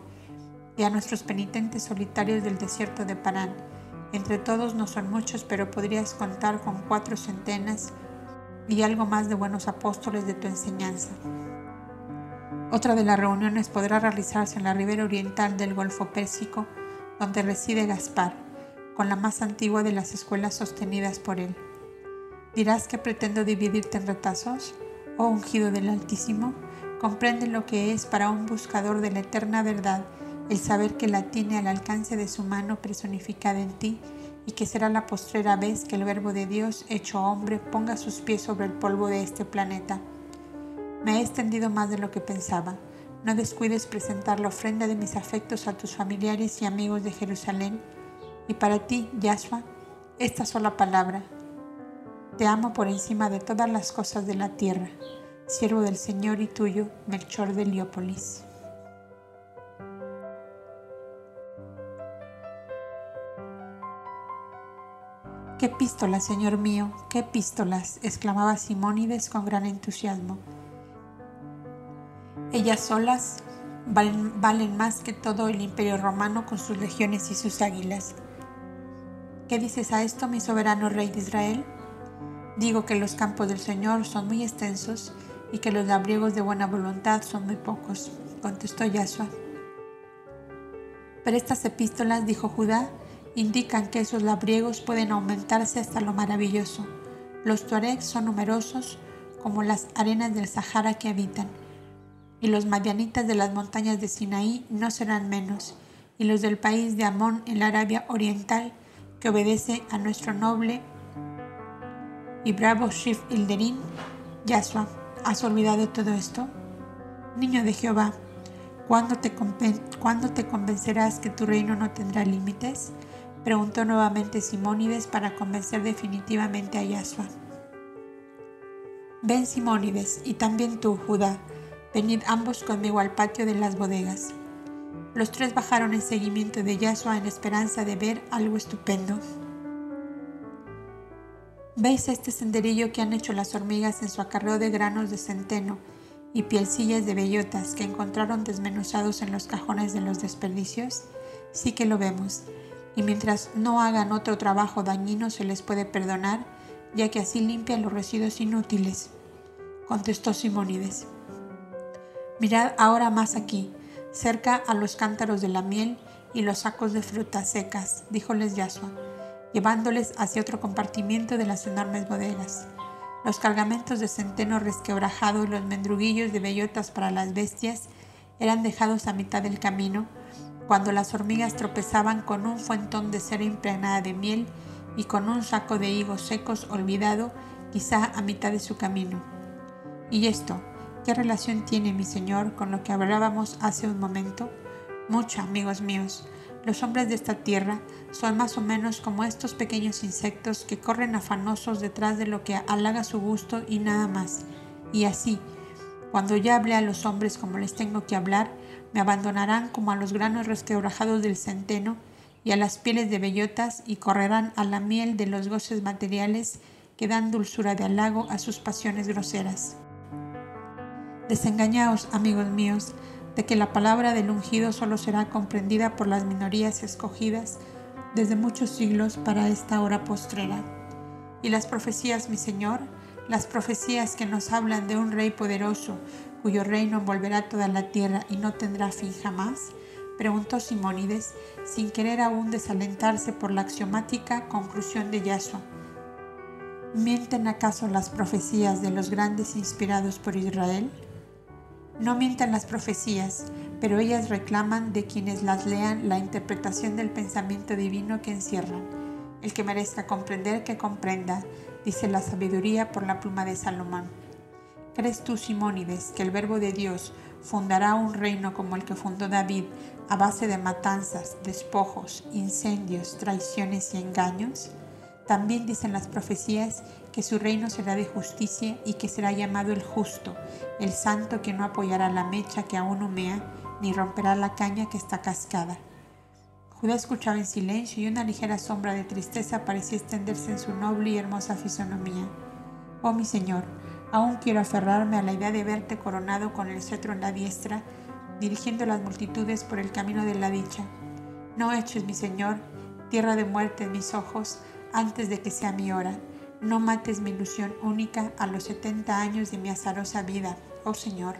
y a nuestros penitentes solitarios del desierto de Parán. Entre todos no son muchos, pero podrías contar con cuatro centenas y algo más de buenos apóstoles de tu enseñanza. Otra de las reuniones podrá realizarse en la ribera oriental del Golfo Pérsico, donde reside Gaspar, con la más antigua de las escuelas sostenidas por él. ¿Dirás que pretendo dividirte en retazos? Oh ungido del Altísimo, comprende lo que es para un buscador de la eterna verdad el saber que la tiene al alcance de su mano personificada en ti y que será la postrera vez que el Verbo de Dios, hecho hombre, ponga sus pies sobre el polvo de este planeta. Me he extendido más de lo que pensaba. No descuides presentar la ofrenda de mis afectos a tus familiares y amigos de Jerusalén. Y para ti, Yahshua, esta sola palabra, te amo por encima de todas las cosas de la tierra, siervo del Señor y tuyo, Melchor de Heliópolis. ¡Qué epístolas, Señor mío! ¡Qué epístolas! exclamaba Simónides con gran entusiasmo. Ellas solas valen, valen, más que todo el imperio romano con sus legiones y sus águilas. ¿Qué dices a esto, mi soberano rey de Israel? Digo que los campos del Señor son muy extensos y que los labriegos de buena voluntad son muy pocos, contestó Yahshua. Pero estas epístolas, dijo Judá, indican que esos labriegos pueden aumentarse hasta lo maravilloso. Los tuaregs son numerosos como las arenas del Sahara que habitan, y los madianitas de las montañas de Sinaí no serán menos, y los del país de Amón en la Arabia Oriental, que obedece a nuestro noble y bravo Shif Ilderin, Yahshua, ¿has olvidado todo esto? Niño de Jehová, ¿cuándo te, ¿cuándo te convencerás que tu reino no tendrá límites? Preguntó nuevamente Simónides para convencer definitivamente a Yahshua. Ven Simónides y también tú, Judá, venid ambos conmigo al patio de las bodegas. Los tres bajaron en seguimiento de Yahshua en esperanza de ver algo estupendo. ¿Veis este senderillo que han hecho las hormigas en su acarreo de granos de centeno y pielcillas de bellotas que encontraron desmenuzados en los cajones de los desperdicios? Sí que lo vemos, y mientras no hagan otro trabajo dañino se les puede perdonar, ya que así limpian los residuos inútiles, contestó Simónides. Mirad ahora más aquí, cerca a los cántaros de la miel y los sacos de frutas secas, díjoles Yasua, llevándoles hacia otro compartimiento de las enormes bodegas. Los cargamentos de centeno resquebrajado y los mendruguillos de bellotas para las bestias eran dejados a mitad del camino, cuando las hormigas tropezaban con un fuentón de cera impregnada de miel y con un saco de higos secos olvidado quizá a mitad de su camino. ¿Y esto? ¿Qué relación tiene mi Señor con lo que hablábamos hace un momento? Mucho, amigos míos. Los hombres de esta tierra son más o menos como estos pequeños insectos que corren afanosos detrás de lo que halaga su gusto y nada más. Y así, cuando ya hable a los hombres como les tengo que hablar, me abandonarán como a los granos resquebrajados del centeno y a las pieles de bellotas y correrán a la miel de los goces materiales que dan dulzura de halago a sus pasiones groseras. Desengañaos, amigos míos, de que la palabra del ungido solo será comprendida por las minorías escogidas desde muchos siglos para esta hora postrera. Y las profecías, mi Señor, las profecías que nos hablan de un rey poderoso, cuyo reino envolverá toda la tierra y no tendrá fin jamás, preguntó Simónides, sin querer aún desalentarse por la axiomática conclusión de Yasua. ¿Mienten acaso las profecías de los grandes inspirados por Israel? No mienten las profecías, pero ellas reclaman de quienes las lean la interpretación del pensamiento divino que encierran. El que merezca comprender, que comprenda, dice la sabiduría por la pluma de Salomón. ¿Crees tú, Simónides, que el Verbo de Dios fundará un reino como el que fundó David a base de matanzas, despojos, incendios, traiciones y engaños? También dicen las profecías que su reino será de justicia y que será llamado el justo, el santo que no apoyará la mecha que aún humea, ni romperá la caña que está cascada. Judá escuchaba en silencio y una ligera sombra de tristeza parecía extenderse en su noble y hermosa fisonomía. Oh mi Señor, aún quiero aferrarme a la idea de verte coronado con el cetro en la diestra, dirigiendo las multitudes por el camino de la dicha. No eches, mi Señor, tierra de muerte en mis ojos antes de que sea mi hora no mates mi ilusión única a los 70 años de mi azarosa vida, oh Señor.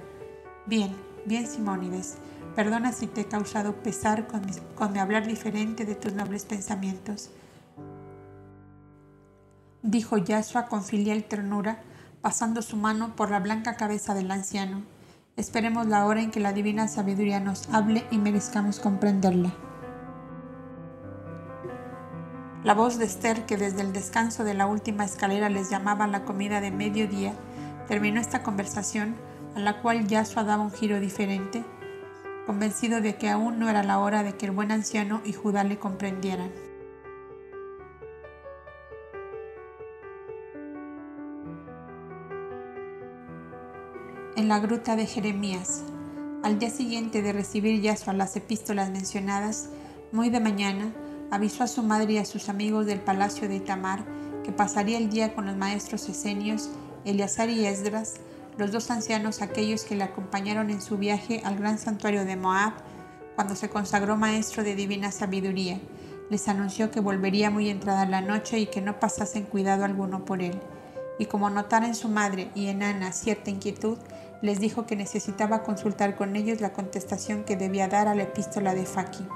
Bien, bien Simónides, perdona si te he causado pesar con mi, hablar diferente de tus nobles pensamientos. Dijo Yahshua con filial ternura, pasando su mano por la blanca cabeza del anciano. Esperemos la hora en que la divina sabiduría nos hable y merezcamos comprenderla. La voz de Esther, que desde el descanso de la última escalera les llamaba la comida de mediodía, terminó esta conversación, a la cual Yasua daba un giro diferente, convencido de que aún no era la hora de que el buen anciano y Judá le comprendieran. En la gruta de Jeremías, al día siguiente de recibir Yasua las epístolas mencionadas, muy de mañana, avisó a su madre y a sus amigos del palacio de Itamar que pasaría el día con los maestros esenios, Eleazar y Esdras, los dos ancianos aquellos que le acompañaron en su viaje al gran santuario de Moab, cuando se consagró maestro de divina sabiduría. Les anunció que volvería muy entrada la noche y que no pasasen cuidado alguno por él. Y como notara en su madre y en Ana cierta inquietud, les dijo que necesitaba consultar con ellos la contestación que debía dar a la epístola de Faki.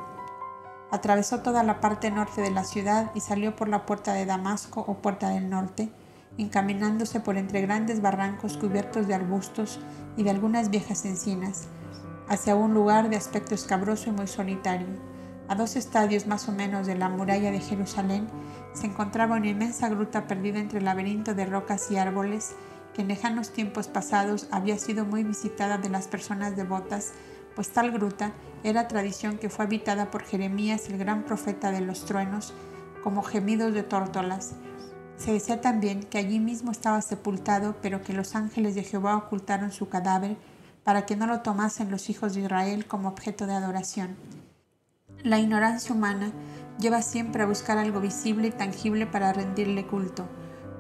Atravesó toda la parte norte de la ciudad y salió por la puerta de Damasco o puerta del norte, encaminándose por entre grandes barrancos cubiertos de arbustos y de algunas viejas encinas, hacia un lugar de aspecto escabroso y muy solitario. A dos estadios más o menos de la muralla de Jerusalén se encontraba una inmensa gruta perdida entre el laberinto de rocas y árboles que en lejanos tiempos pasados había sido muy visitada de las personas devotas pues tal gruta era tradición que fue habitada por Jeremías, el gran profeta de los truenos, como gemidos de tórtolas. Se decía también que allí mismo estaba sepultado, pero que los ángeles de Jehová ocultaron su cadáver para que no lo tomasen los hijos de Israel como objeto de adoración. La ignorancia humana lleva siempre a buscar algo visible y tangible para rendirle culto.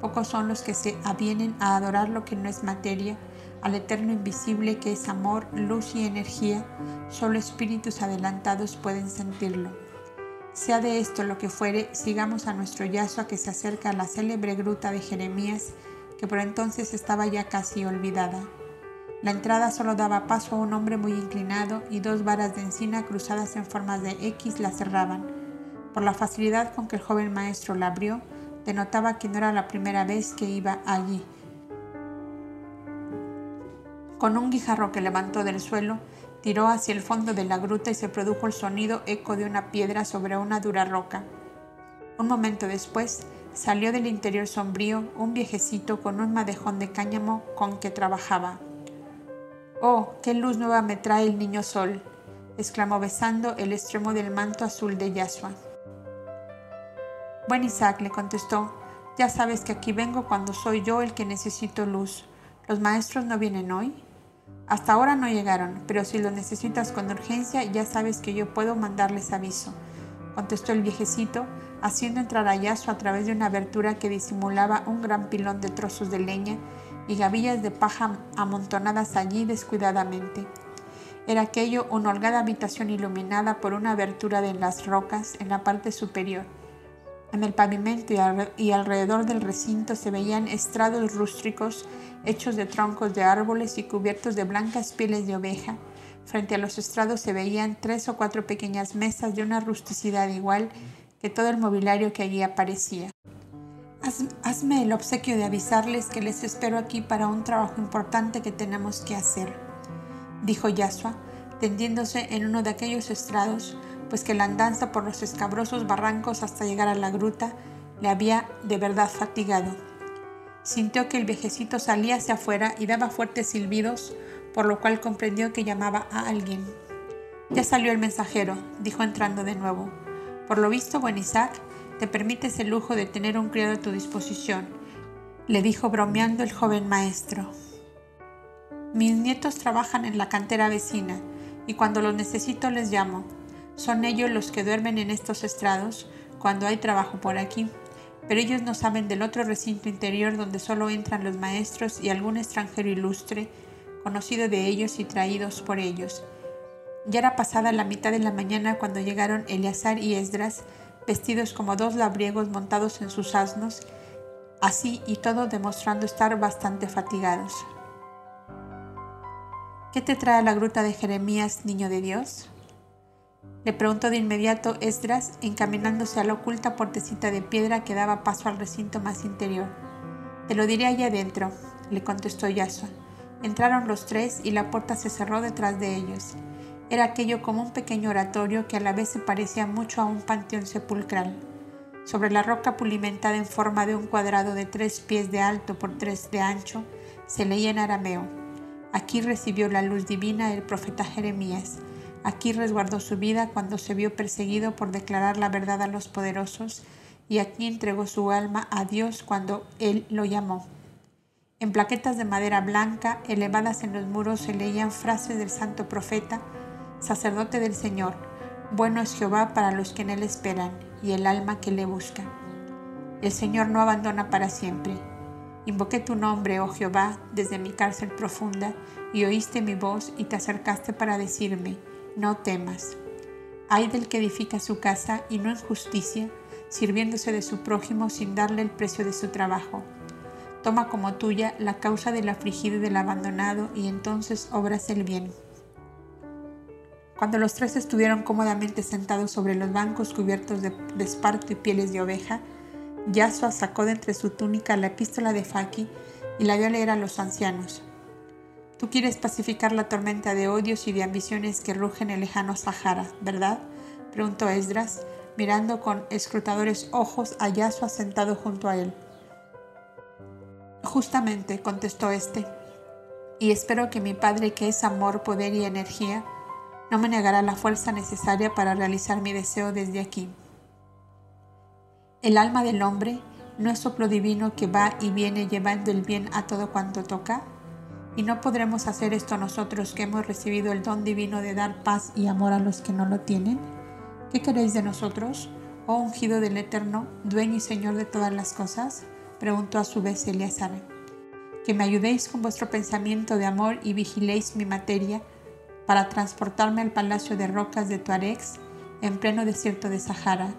Pocos son los que se avienen a adorar lo que no es materia, al eterno invisible que es amor, luz y energía, solo espíritus adelantados pueden sentirlo. Sea de esto lo que fuere, sigamos a nuestro Yahshua que se acerca a la célebre gruta de Jeremías, que por entonces estaba ya casi olvidada. La entrada solo daba paso a un hombre muy inclinado y dos varas de encina cruzadas en formas de X la cerraban. Por la facilidad con que el joven maestro la abrió, denotaba que no era la primera vez que iba allí. Con un guijarro que levantó del suelo, tiró hacia el fondo de la gruta y se produjo el sonido eco de una piedra sobre una dura roca. Un momento después, salió del interior sombrío un viejecito con un madejón de cáñamo con que trabajaba. Oh, qué luz nueva me trae el niño sol, exclamó besando el extremo del manto azul de Yasua. Buen Isaac, le contestó, ya sabes que aquí vengo cuando soy yo el que necesito luz. ¿Los maestros no vienen hoy? Hasta ahora no llegaron, pero si lo necesitas con urgencia, ya sabes que yo puedo mandarles aviso, contestó el viejecito, haciendo entrar a Yasu a través de una abertura que disimulaba un gran pilón de trozos de leña y gavillas de paja amontonadas allí descuidadamente. Era aquello una holgada habitación iluminada por una abertura de las rocas en la parte superior. En el pavimento y alrededor del recinto se veían estrados rústicos hechos de troncos de árboles y cubiertos de blancas pieles de oveja. Frente a los estrados se veían tres o cuatro pequeñas mesas de una rusticidad igual que todo el mobiliario que allí aparecía. hazme el obsequio de avisarles que les espero aquí para un trabajo importante que tenemos que hacer, dijo Yasua, tendiéndose en uno de aquellos estrados, pues que la andanza por los escabrosos barrancos hasta llegar a la gruta le había de verdad fatigado. Sintió que el viejecito salía hacia afuera y daba fuertes silbidos, por lo cual comprendió que llamaba a alguien. Ya salió el mensajero, dijo entrando de nuevo. Por lo visto, buen Isaac, te permites el lujo de tener un criado a tu disposición, le dijo bromeando el joven maestro. Mis nietos trabajan en la cantera vecina y cuando los necesito les llamo. Son ellos los que duermen en estos estrados cuando hay trabajo por aquí pero ellos no saben del otro recinto interior donde solo entran los maestros y algún extranjero ilustre, conocido de ellos y traídos por ellos. Ya era pasada la mitad de la mañana cuando llegaron Eleazar y Esdras, vestidos como dos labriegos montados en sus asnos, así y todo demostrando estar bastante fatigados. ¿Qué te trae la gruta de Jeremías, niño de Dios? Le preguntó de inmediato Esdras, encaminándose a la oculta portecita de piedra que daba paso al recinto más interior. Te lo diré allá adentro, le contestó Yasua. Entraron los tres y la puerta se cerró detrás de ellos. Era aquello como un pequeño oratorio que a la vez se parecía mucho a un panteón sepulcral. Sobre la roca pulimentada en forma de un cuadrado de tres pies de alto por tres de ancho, se leía en arameo. Aquí recibió la luz divina el profeta Jeremías Aquí resguardó su vida cuando se vio perseguido por declarar la verdad a los poderosos y aquí entregó su alma a Dios cuando Él lo llamó. En plaquetas de madera blanca elevadas en los muros se leían frases del santo profeta, sacerdote del Señor, bueno es Jehová para los que en Él esperan y el alma que le busca. El Señor no abandona para siempre. Invoqué tu nombre, oh Jehová, desde mi cárcel profunda, y oíste mi voz y te acercaste para decirme, no temas. Hay del que edifica su casa y no en justicia, sirviéndose de su prójimo sin darle el precio de su trabajo. Toma como tuya la causa del afligido y del abandonado y entonces obras el bien. Cuando los tres estuvieron cómodamente sentados sobre los bancos cubiertos de, esparto y pieles de oveja, Yasua sacó de entre su túnica la epístola de Faki y la dio a leer a los ancianos. Tú quieres pacificar la tormenta de odios y de ambiciones que rugen en el lejano Sahara, ¿verdad? preguntó Esdras, mirando con escrutadores ojos a Yasua sentado junto a él. Justamente, contestó éste, y espero que mi Padre, que es amor, poder y energía, no me negará la fuerza necesaria para realizar mi deseo desde aquí. El alma del hombre no es soplo divino que va y viene llevando el bien a todo cuanto toca. Y no podremos hacer esto nosotros que hemos recibido el don divino de dar paz y amor a los que no lo tienen. ¿Qué queréis de nosotros, oh ungido del Eterno, dueño y Señor de todas las cosas? preguntó a su vez Eleazar. Que me ayudéis con vuestro pensamiento de amor y vigiléis mi materia para transportarme al palacio de rocas de Tuarex en pleno desierto de Sahara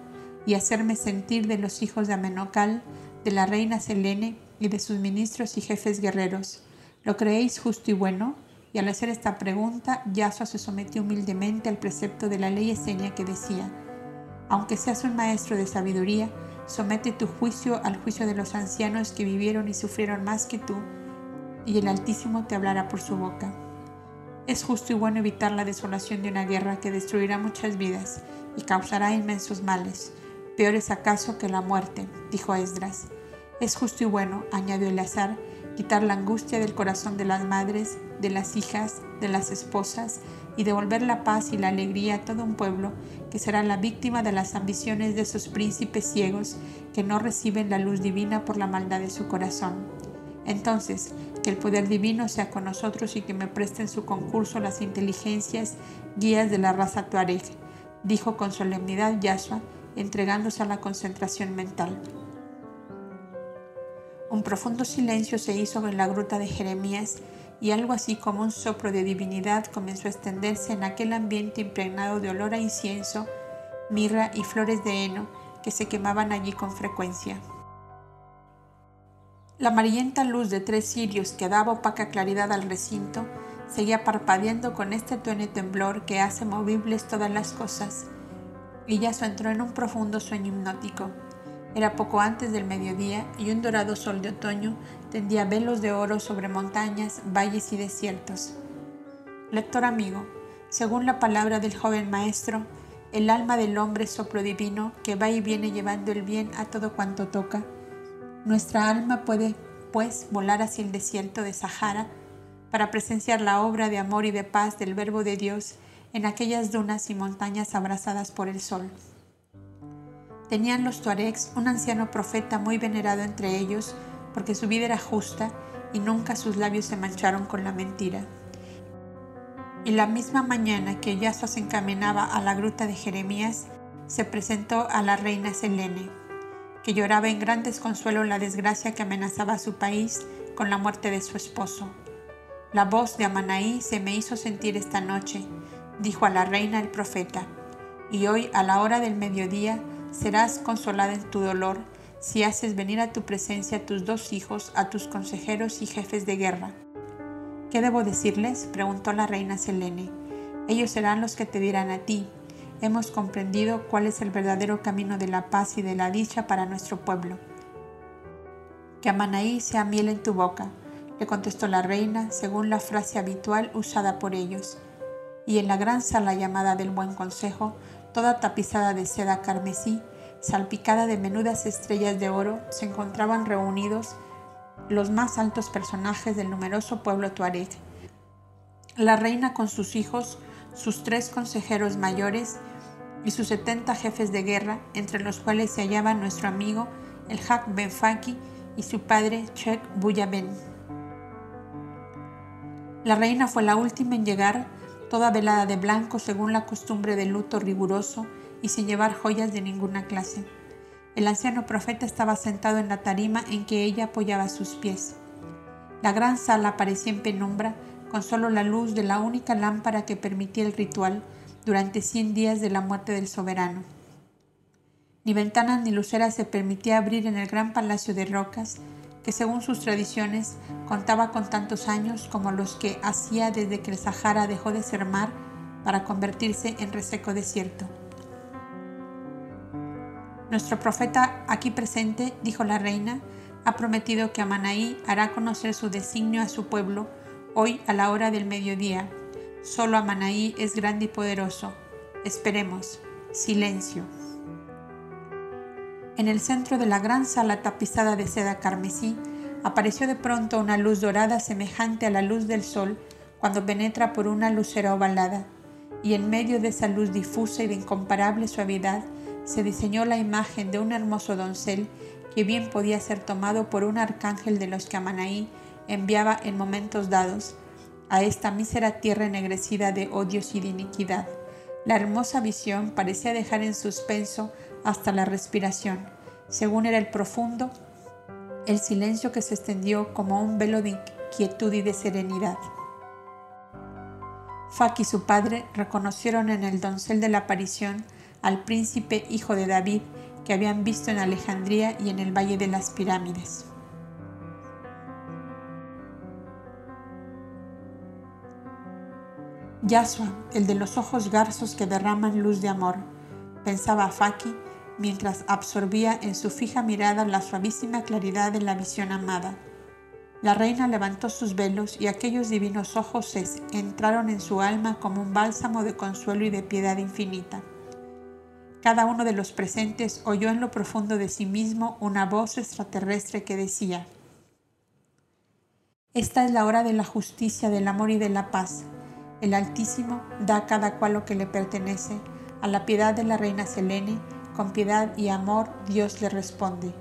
y hacerme sentir de los hijos de Amenocal, de la reina Selene y de sus ministros y jefes guerreros ¿Lo creéis justo y bueno? y al hacer esta pregunta, Yasua se sometió humildemente al precepto de la ley esenia que decía, aunque seas un maestro de sabiduría, somete tu juicio al juicio de los ancianos que vivieron y sufrieron más que tú, y el Altísimo te hablará por su boca. Es justo y bueno evitar la desolación de una guerra que destruirá muchas vidas y causará inmensos males, peores acaso que la muerte, dijo Esdras. Es justo y bueno, añadió Eleazar, quitar la angustia del corazón de las madres, de las hijas, de las esposas, y devolver la paz y la alegría a todo un pueblo que será la víctima de las ambiciones de esos príncipes ciegos que no reciben la luz divina por la maldad de su corazón. Entonces, que el poder divino sea con nosotros y que me presten su concurso las inteligencias guías de la raza Tuareg, dijo con solemnidad Yahshua, entregándose a la concentración mental. Un profundo silencio se hizo en la gruta de Jeremías y algo así como un soplo de divinidad comenzó a extenderse en aquel ambiente impregnado de olor a incienso, mirra y flores de heno que se quemaban allí con frecuencia. La amarillenta luz de tres cirios que daba opaca claridad al recinto seguía parpadeando con este tuene temblor que hace movibles todas las cosas, y entró en un profundo sueño hipnótico. Era poco antes del mediodía y un dorado sol de otoño tendía velos de oro sobre montañas, valles y desiertos. Lector amigo, según la palabra del joven maestro, el alma del hombre es soplo divino que va y viene llevando el bien a todo cuanto toca. Nuestra alma puede, pues, volar hacia el desierto de Sahara para presenciar la obra de amor y de paz del Verbo de Dios en aquellas dunas y montañas abrazadas por el sol. Tenían los tuaregs un anciano profeta muy venerado entre ellos, porque su vida era justa y nunca sus labios se mancharon con la mentira. Y la misma mañana que Yasua se encaminaba a la gruta de Jeremías, se presentó a la reina Selene, que lloraba en gran desconsuelo la desgracia que amenazaba a su país con la muerte de su esposo. La voz de Amanaí se me hizo sentir esta noche, dijo a la reina el profeta, y hoy a la hora del mediodía serás consolada en tu dolor si haces venir a tu presencia a tus dos hijos, a tus consejeros y jefes de guerra. ¿Qué debo decirles? preguntó la reina Selene. Ellos serán los que te dirán a ti. Hemos comprendido cuál es el verdadero camino de la paz y de la dicha para nuestro pueblo. Que Amanaí sea miel en tu boca, le contestó la reina según la frase habitual usada por ellos. Y en la gran sala llamada del buen consejo toda tapizada de seda carmesí, salpicada de menudas estrellas de oro, se encontraban reunidos los más altos personajes del numeroso pueblo tuareg. La reina con sus hijos, sus tres consejeros mayores y sus setenta jefes de guerra, entre los cuales se hallaba nuestro amigo el Hak Ben Faki y su padre Chek Buyaben. La reina fue la última en llegar toda velada de blanco según la costumbre del luto riguroso y sin llevar joyas de ninguna clase. El anciano profeta estaba sentado en la tarima en que ella apoyaba sus pies. La gran sala parecía en penumbra con solo la luz de la única lámpara que permitía el ritual durante cien días de la muerte del soberano. Ni ventanas ni luceras se permitía abrir en el gran palacio de rocas que según sus tradiciones contaba con tantos años como los que hacía desde que el Sahara dejó de ser mar para convertirse en reseco desierto. Nuestro profeta aquí presente, dijo la reina, ha prometido que Amanaí hará conocer su designio a su pueblo hoy a la hora del mediodía. Solo Amanaí es grande y poderoso. Esperemos. Silencio. En el centro de la gran sala tapizada de seda carmesí apareció de pronto una luz dorada semejante a la luz del sol cuando penetra por una lucera ovalada, y en medio de esa luz difusa y de incomparable suavidad se diseñó la imagen de un hermoso doncel que bien podía ser tomado por un arcángel de los que Amanaí enviaba en momentos dados a esta mísera tierra ennegrecida de odios y de iniquidad. La hermosa visión parecía dejar en suspenso hasta la respiración, según era el profundo, el silencio que se extendió como un velo de quietud y de serenidad. Fak y su padre reconocieron en el doncel de la aparición al príncipe hijo de David que habían visto en Alejandría y en el Valle de las Pirámides. Yasua, el de los ojos garzos que derraman luz de amor, pensaba Faki mientras absorbía en su fija mirada la suavísima claridad de la visión amada. La reina levantó sus velos y aquellos divinos ojos se entraron en su alma como un bálsamo de consuelo y de piedad infinita. Cada uno de los presentes oyó en lo profundo de sí mismo una voz extraterrestre que decía, Esta es la hora de la justicia, del amor y de la paz. El Altísimo da a cada cual lo que le pertenece. A la piedad de la reina Selene, con piedad y amor, Dios le responde.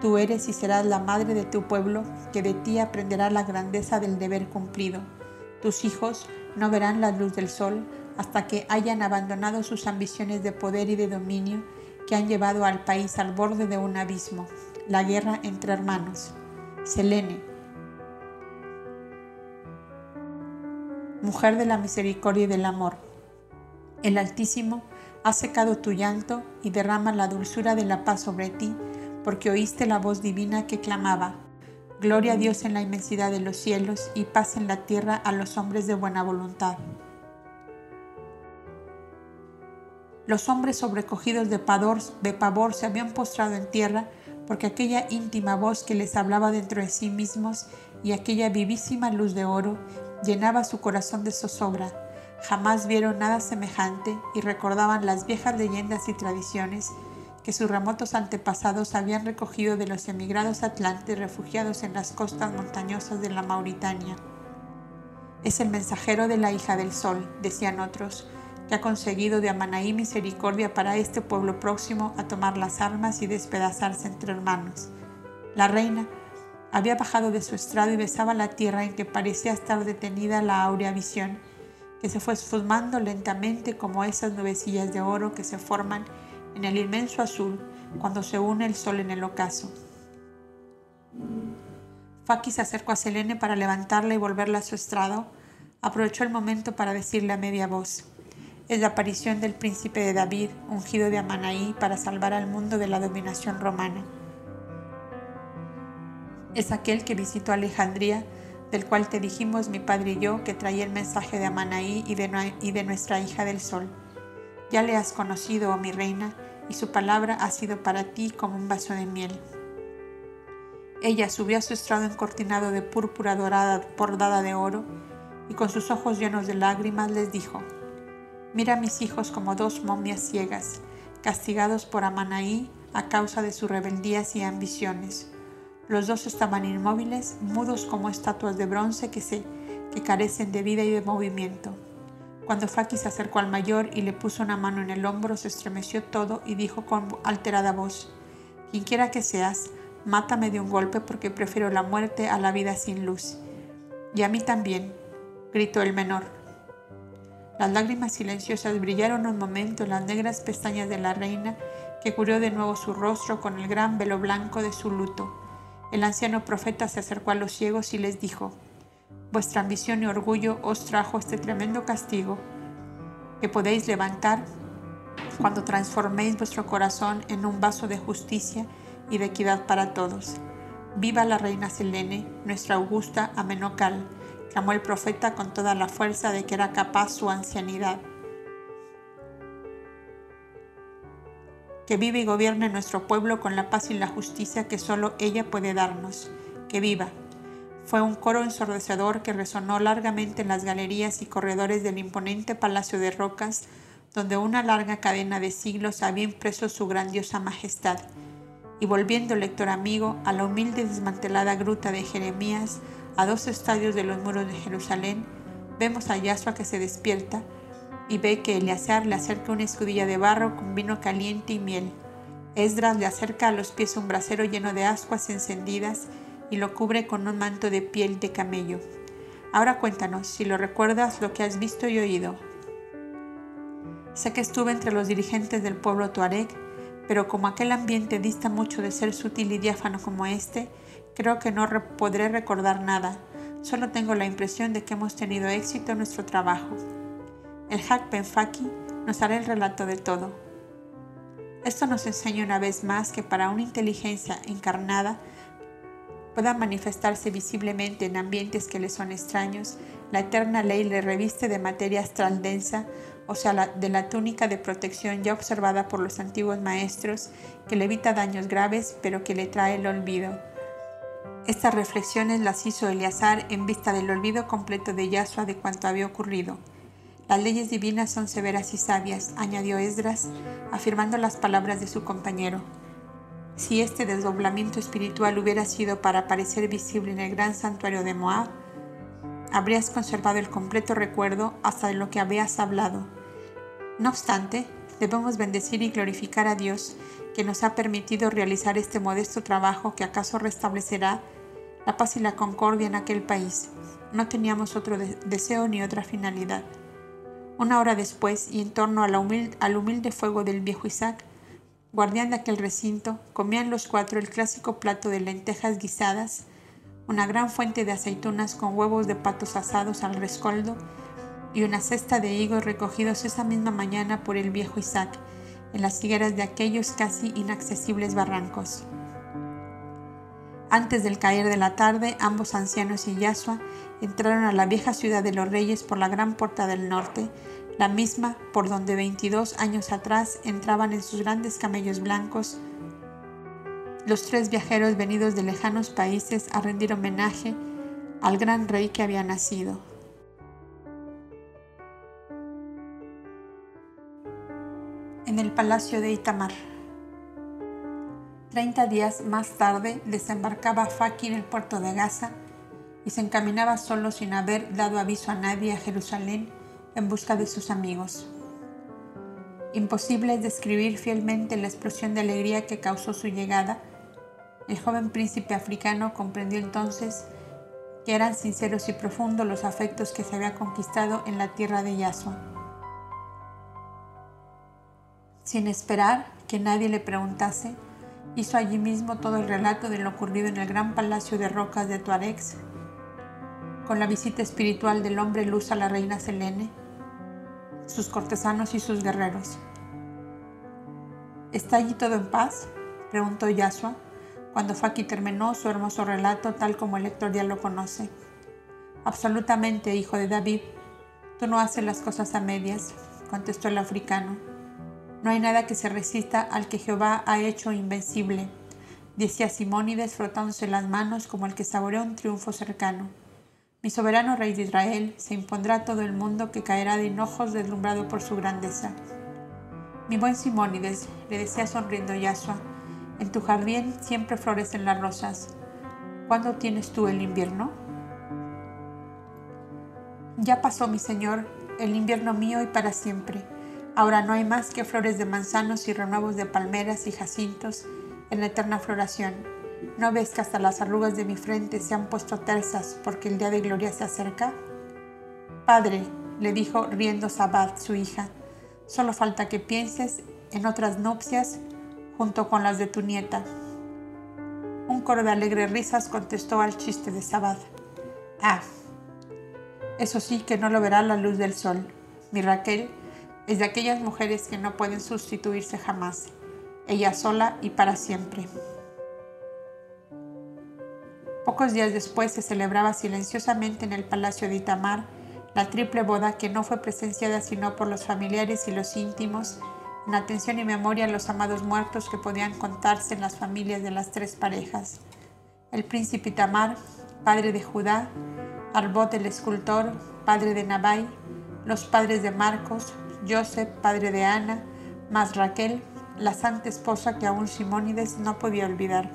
Tú eres y serás la madre de tu pueblo, que de ti aprenderá la grandeza del deber cumplido. Tus hijos no verán la luz del sol hasta que hayan abandonado sus ambiciones de poder y de dominio que han llevado al país al borde de un abismo, la guerra entre hermanos. Selene, mujer de la misericordia y del amor. El Altísimo ha secado tu llanto y derrama la dulzura de la paz sobre ti, porque oíste la voz divina que clamaba, Gloria a Dios en la inmensidad de los cielos y paz en la tierra a los hombres de buena voluntad. Los hombres sobrecogidos de pavor, de pavor se habían postrado en tierra porque aquella íntima voz que les hablaba dentro de sí mismos y aquella vivísima luz de oro llenaba su corazón de zozobra. Jamás vieron nada semejante y recordaban las viejas leyendas y tradiciones que sus remotos antepasados habían recogido de los emigrados atlantes refugiados en las costas montañosas de la Mauritania. Es el mensajero de la hija del sol, decían otros, que ha conseguido de Amanaí misericordia para este pueblo próximo a tomar las armas y despedazarse entre hermanos. La reina, había bajado de su estrado y besaba la tierra en que parecía estar detenida la áurea visión, que se fue esfumando lentamente como esas nubecillas de oro que se forman en el inmenso azul cuando se une el sol en el ocaso. Faki acercó a Selene para levantarla y volverla a su estrado. Aprovechó el momento para decirle a media voz: Es la aparición del príncipe de David, ungido de Amanaí, para salvar al mundo de la dominación romana es aquel que visitó Alejandría, del cual te dijimos mi padre y yo que traía el mensaje de Amanaí y de, nuestra hija del sol. Ya le has conocido, oh mi reina, y su palabra ha sido para ti como un vaso de miel. Ella subió a su estrado encortinado de púrpura dorada bordada de oro, y con sus ojos llenos de lágrimas les dijo, Mira a mis hijos como dos momias ciegas, castigados por Amanaí a causa de sus rebeldías y ambiciones los dos estaban inmóviles, mudos como estatuas de bronce que, se, que carecen de vida y de movimiento. Cuando Faki se acercó al mayor y le puso una mano en el hombro, se estremeció todo y dijo con alterada voz, Quien quiera que seas, mátame de un golpe porque prefiero la muerte a la vida sin luz. Y a mí también, gritó el menor. Las lágrimas silenciosas brillaron un momento en las negras pestañas de la reina, que cubrió de nuevo su rostro con el gran velo blanco de su luto. El anciano profeta se acercó a los ciegos y les dijo, Vuestra ambición y orgullo os trajo este tremendo castigo que podéis levantar cuando transforméis vuestro corazón en un vaso de justicia y de equidad para todos. Viva la reina Selene, nuestra augusta Amenocal, clamó el profeta con toda la fuerza de que era capaz su ancianidad. Que vive y gobierne nuestro pueblo con la paz y la justicia que solo ella puede darnos. Que viva. Fue un coro ensordecedor que resonó largamente en las galerías y corredores del imponente Palacio de Rocas, donde una larga cadena de siglos había impreso su grandiosa majestad. Y volviendo, lector amigo, a la humilde y desmantelada gruta de Jeremías, a dos estadios de los muros de Jerusalén, vemos a Yahshua que se despierta, y ve que Eleazar le acerca una escudilla de barro con vino caliente y miel. Esdras le acerca a los pies un brasero lleno de ascuas encendidas y lo cubre con un manto de piel de camello. Ahora cuéntanos, si lo recuerdas, lo que has visto y oído. Sé que estuve entre los dirigentes del pueblo tuareg, pero como aquel ambiente dista mucho de ser sutil y diáfano como este, creo que no podré recordar nada. Solo tengo la impresión de que hemos tenido éxito en nuestro trabajo. El Hak Penfaki nos hará el relato de todo. Esto nos enseña una vez más que para una inteligencia encarnada pueda manifestarse visiblemente en ambientes que le son extraños, la eterna ley le reviste de materia astral densa, o sea, de la túnica de protección ya observada por los antiguos maestros, que le evita daños graves, pero que le trae el olvido. Estas reflexiones las hizo Eleazar en vista del olvido completo de Yahshua de cuanto había ocurrido. Las leyes divinas son severas y sabias, añadió Esdras, afirmando las palabras de su compañero. Si este desdoblamiento espiritual hubiera sido para parecer visible en el gran santuario de Moab, habrías conservado el completo recuerdo hasta de lo que habías hablado. No obstante, debemos bendecir y glorificar a Dios que nos ha permitido realizar este modesto trabajo que acaso restablecerá la paz y la concordia en aquel país. No teníamos otro deseo ni otra finalidad. Una hora después, y en torno al humilde fuego del viejo Isaac, guardián de aquel recinto, comían los cuatro el clásico plato de lentejas guisadas, una gran fuente de aceitunas con huevos de patos asados al rescoldo y una cesta de higos recogidos esa misma mañana por el viejo Isaac en las higueras de aquellos casi inaccesibles barrancos. Antes del caer de la tarde, ambos ancianos y Yasua entraron a la vieja ciudad de los reyes por la gran puerta del norte, la misma por donde 22 años atrás entraban en sus grandes camellos blancos los tres viajeros venidos de lejanos países a rendir homenaje al gran rey que había nacido. En el palacio de Itamar. Treinta días más tarde desembarcaba Faki en el puerto de Gaza y se encaminaba solo sin haber dado aviso a nadie a Jerusalén en busca de sus amigos. Imposible es describir fielmente la explosión de alegría que causó su llegada el joven príncipe africano comprendió entonces que eran sinceros y profundos los afectos que se había conquistado en la tierra de Yasua. Sin esperar que nadie le preguntase, hizo allí mismo todo el relato de lo ocurrido en el gran palacio de rocas de Tuarex, con la visita espiritual del hombre luz a la reina Selene, sus cortesanos y sus guerreros. ¿Está allí todo en paz? preguntó Yasua cuando Faki terminó su hermoso relato tal como el lector ya lo conoce. Absolutamente, hijo de David, tú no haces las cosas a medias, contestó el africano. No hay nada que se resista al que Jehová ha hecho invencible, decía Simónides frotándose las manos como el que saborea un triunfo cercano. Mi soberano rey de Israel se impondrá a todo el mundo que caerá de hinojos deslumbrado por su grandeza. Mi buen Simónides, le decía sonriendo Yasua, en tu jardín siempre florecen las rosas. ¿Cuándo tienes tú el invierno? Ya pasó, mi señor, el invierno mío y para siempre. Ahora no hay más que flores de manzanos y renuevos de palmeras y jacintos en la eterna floración. ¿No ves que hasta las arrugas de mi frente se han puesto tersas porque el día de gloria se acerca? Padre, le dijo riendo Sabat, su hija, solo falta que pienses en otras nupcias junto con las de tu nieta. Un coro de alegres risas contestó al chiste de Sabad. Ah, eso sí que no lo verá la luz del sol. Mi Raquel es de aquellas mujeres que no pueden sustituirse jamás, ella sola y para siempre. Pocos días después se celebraba silenciosamente en el palacio de Itamar la triple boda que no fue presenciada sino por los familiares y los íntimos en atención y memoria a los amados muertos que podían contarse en las familias de las tres parejas. El príncipe Tamar, padre de Judá, Arbot el escultor, padre de Nabai, los padres de Marcos, Joseph, padre de Ana, más Raquel, la santa esposa que aún Simónides no podía olvidar.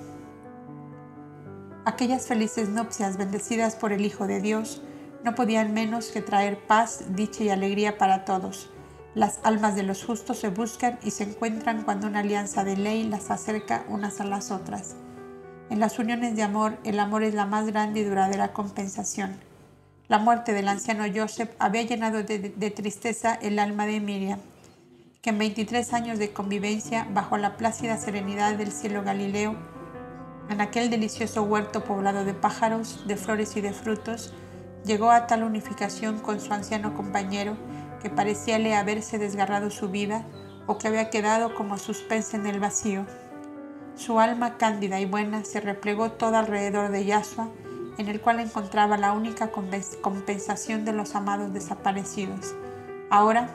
Aquellas felices nupcias bendecidas por el Hijo de Dios no podían menos que traer paz, dicha y alegría para todos las almas de los justos se buscan y se encuentran cuando una alianza de ley las acerca unas a las otras. En las uniones de amor, el amor es la más grande y duradera compensación. La muerte del anciano Joseph había llenado de, tristeza el alma de Miriam, que en 23 años de convivencia bajo la plácida serenidad del cielo Galileo, en aquel delicioso huerto poblado de pájaros, de flores y de frutos, llegó a tal unificación con su anciano compañero que parecíale haberse desgarrado su vida o que había quedado como suspensa en el vacío. Su alma cándida y buena se replegó toda alrededor de Yahshua en el cual encontraba la única compensación de los amados desaparecidos. Ahora,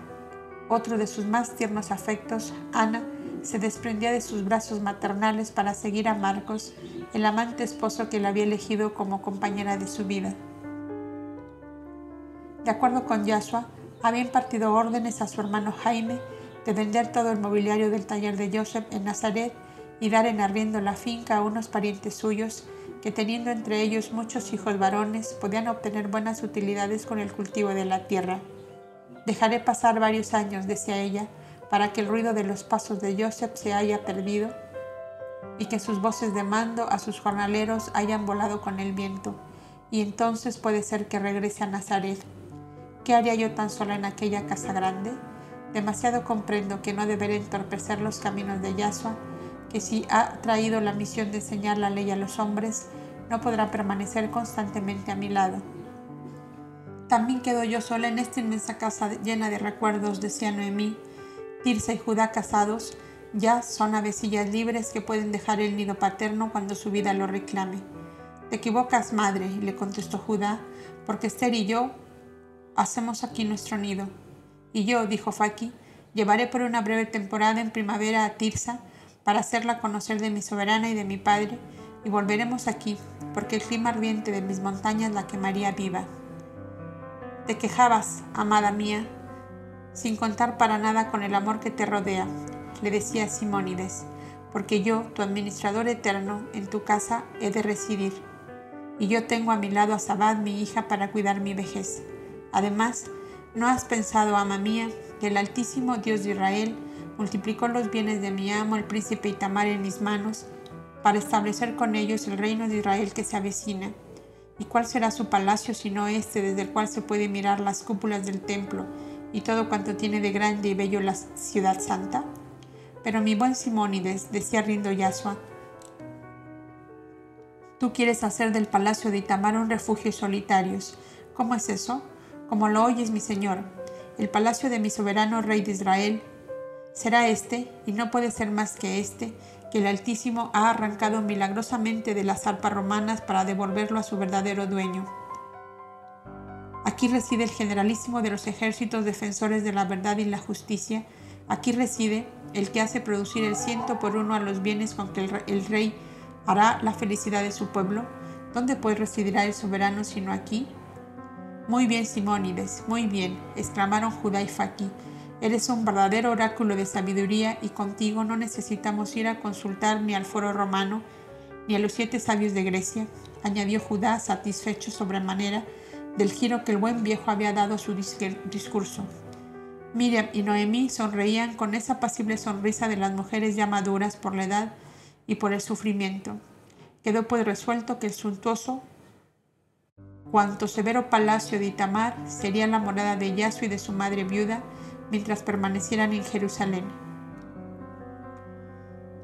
otro de sus más tiernos afectos, Ana, se desprendía de sus brazos maternales para seguir a Marcos, el amante esposo que la había elegido como compañera de su vida. De acuerdo con Yahshua, había impartido órdenes a su hermano Jaime de vender todo el mobiliario del taller de Joseph en Nazaret y dar en arriendo la finca a unos parientes suyos que teniendo entre ellos muchos hijos varones podían obtener buenas utilidades con el cultivo de la tierra. Dejaré pasar varios años, decía ella, para que el ruido de los pasos de Joseph se haya perdido y que sus voces de mando a sus jornaleros hayan volado con el viento, y entonces puede ser que regrese a Nazaret. ¿Qué haría yo tan sola en aquella casa grande? Demasiado comprendo que no deberé entorpecer los caminos de Yahshua, que si ha traído la misión de enseñar la ley a los hombres, no podrá permanecer constantemente a mi lado. También quedo yo sola en esta inmensa casa llena de recuerdos, decía Noemí, Tirsa y Judá casados ya son avecillas libres que pueden dejar el nido paterno cuando su vida lo reclame. Te equivocas, madre, le contestó Judá, porque Esther y yo hacemos aquí nuestro nido. Y yo, dijo Faki, llevaré por una breve temporada en primavera a Tirsa para hacerla conocer de mi soberana y de mi padre, y volveremos aquí, porque el clima ardiente de mis montañas la quemaría viva. Te quejabas, amada mía, sin contar para nada con el amor que te rodea, le decía Simónides, porque yo, tu administrador eterno, en tu casa he de residir, y yo tengo a mi lado a Sabad, mi hija, para cuidar mi vejez. Además, ¿no has pensado, ama mía, que el Altísimo Dios de Israel multiplicó los bienes de mi amo, el príncipe Itamar, en mis manos, para establecer con ellos el reino de Israel que se avecina? ¿Y cuál será su palacio sino este desde el cual se puede mirar las cúpulas del templo? Y todo cuanto tiene de grande y bello la ciudad santa? Pero mi buen Simónides, decía rindo Yasua, tú quieres hacer del palacio de Itamar un refugio solitarios. ¿Cómo es eso? Como lo oyes, mi señor, el palacio de mi soberano rey de Israel será este, y no puede ser más que este, que el Altísimo ha arrancado milagrosamente de las arpas romanas para devolverlo a su verdadero dueño. Aquí reside el generalísimo de los ejércitos defensores de la verdad y la justicia. Aquí reside el que hace producir el ciento por uno a los bienes con que el, rey hará la felicidad de su pueblo. ¿Dónde pues residirá el soberano sino aquí? Muy bien, Simónides, muy bien, exclamaron Judá y Faki. Eres un verdadero oráculo de sabiduría y contigo no necesitamos ir a consultar ni al foro romano ni a los siete sabios de Grecia, añadió Judá satisfecho sobremanera del giro que el buen viejo había dado a su discurso. Miriam y Noemí sonreían con esa apacible sonrisa de las mujeres ya maduras por la edad y por el sufrimiento. Quedó pues resuelto que el suntuoso, cuanto severo palacio de Itamar sería la morada de Yasu y de su madre viuda mientras permanecieran en Jerusalén.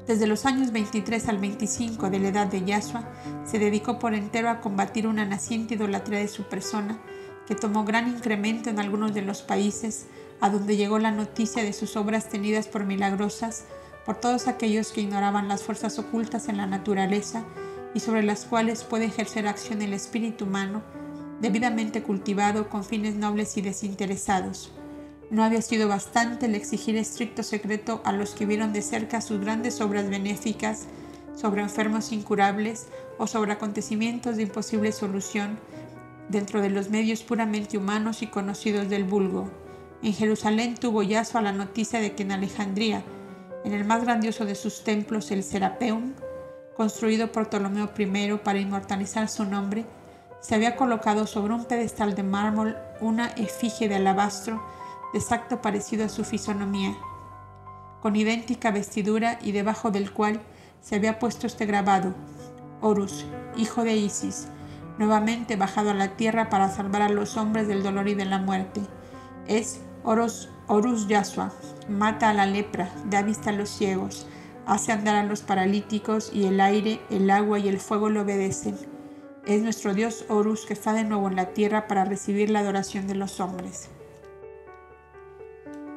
Desde los años 23 al 25 de la edad de Yahshua, se dedicó por entero a combatir una naciente idolatría de su persona, que tomó gran incremento en algunos de los países a donde llegó la noticia de sus obras tenidas por milagrosas por todos aquellos que ignoraban las fuerzas ocultas en la naturaleza y sobre las cuales puede ejercer acción el espíritu humano, debidamente cultivado con fines nobles y desinteresados. No había sido bastante el exigir estricto secreto a los que vieron de cerca sus grandes obras benéficas sobre enfermos incurables o sobre acontecimientos de imposible solución dentro de los medios puramente humanos y conocidos del vulgo. En Jerusalén tuvo a la noticia de que en Alejandría, en el más grandioso de sus templos, el Serapeum, construido por Ptolomeo I para inmortalizar su nombre, se había colocado sobre un pedestal de mármol una efigie de alabastro de exacto parecido a su fisonomía, con idéntica vestidura y debajo del cual se había puesto este grabado, Horus, hijo de Isis, nuevamente bajado a la tierra para salvar a los hombres del dolor y de la muerte. Es Horus, Horus Yasua, mata a la lepra, da vista a los ciegos, hace andar a los paralíticos y el aire, el agua y el fuego le obedecen. Es nuestro Dios Horus que está de nuevo en la tierra para recibir la adoración de los hombres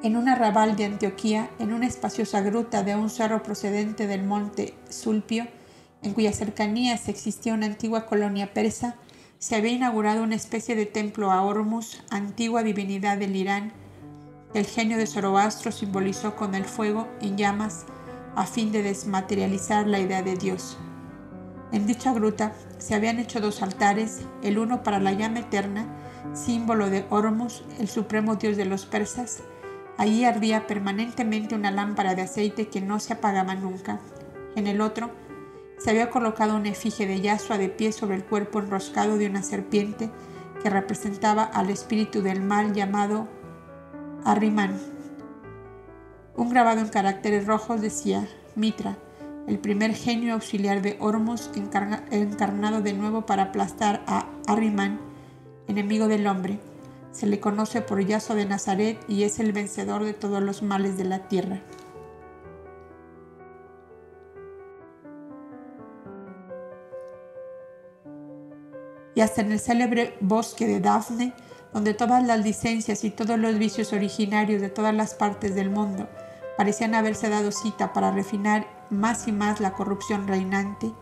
en un arrabal de Antioquía, en una espaciosa gruta de un cerro procedente del monte Sulpio, en cuyas cercanías existía una antigua colonia persa, se había inaugurado una especie de templo a Hormuz, antigua divinidad del Irán. El genio de Zoroastro simbolizó con el fuego en llamas a fin de desmaterializar la idea de Dios. En dicha gruta se habían hecho dos altares, el uno para la llama eterna, símbolo de Hormuz, el supremo dios de los persas. Allí ardía permanentemente una lámpara de aceite que no se apagaba nunca. En el otro se había colocado una efigie de Yasua de pie sobre el cuerpo enroscado de una serpiente que representaba al espíritu del mal llamado Arrimán. Un grabado en caracteres rojos decía Mitra, el primer genio auxiliar de Hormuz encarnado de nuevo para aplastar a Arrimán, enemigo del hombre. Se le conoce por Yasua de Nazaret y es el vencedor de todos los males de la tierra. y hasta en el célebre bosque de Dafne, donde todas las licencias y todos los vicios originarios de todas las partes del mundo parecían haberse dado cita para refinar más y más la corrupción reinante,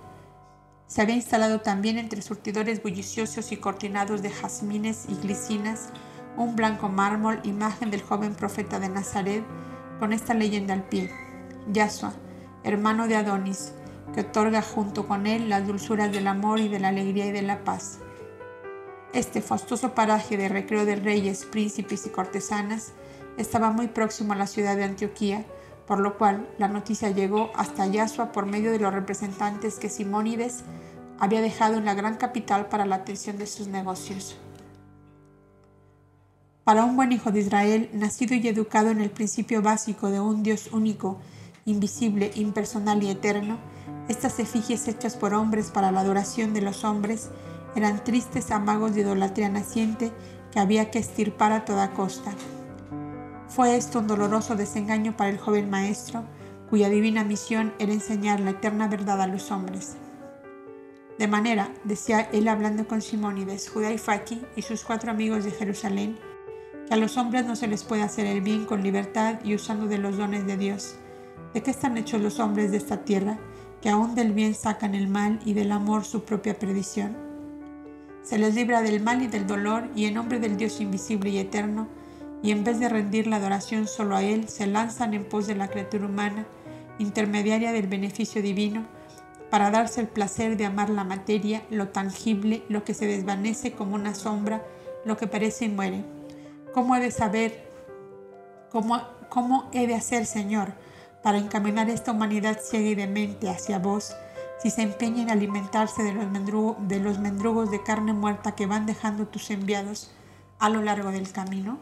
se había instalado también entre surtidores bulliciosos y cortinados de jazmines y glicinas un blanco mármol, imagen del joven profeta de Nazaret, con esta leyenda al pie: Yasua, hermano de Adonis, que otorga junto con él las dulzuras del amor y de la alegría y de la paz. Este fastuoso paraje de recreo de reyes, príncipes y cortesanas estaba muy próximo a la ciudad de Antioquía, por lo cual la noticia llegó hasta Yasua por medio de los representantes que Simónides había dejado en la gran capital para la atención de sus negocios. Para un buen hijo de Israel, nacido y educado en el principio básico de un Dios único, invisible, impersonal y eterno, estas efigies hechas por hombres para la adoración de los hombres eran tristes amagos de idolatría naciente que había que estirpar a toda costa. Fue esto un doloroso desengaño para el joven maestro, cuya divina misión era enseñar la eterna verdad a los hombres. De manera, decía él hablando con Simónides, Judá y Faki y sus cuatro amigos de Jerusalén, que a los hombres no se les puede hacer el bien con libertad y usando de los dones de Dios. ¿De qué están hechos los hombres de esta tierra? que aún del bien sacan el mal y del amor su propia perdición. Se les libra del mal y del dolor y en nombre del Dios invisible y eterno, y en vez de rendir la adoración solo a Él, se lanzan en pos de la criatura humana, intermediaria del beneficio divino, para darse el placer de amar la materia, lo tangible, lo que se desvanece como una sombra, lo que parece y muere. ¿Cómo he de saber? ¿Cómo, cómo he de hacer, Señor? para encaminar esta humanidad ciega y demente hacia vos, si se empeña en alimentarse de los mendrugos de carne muerta que van dejando tus enviados a lo largo del camino?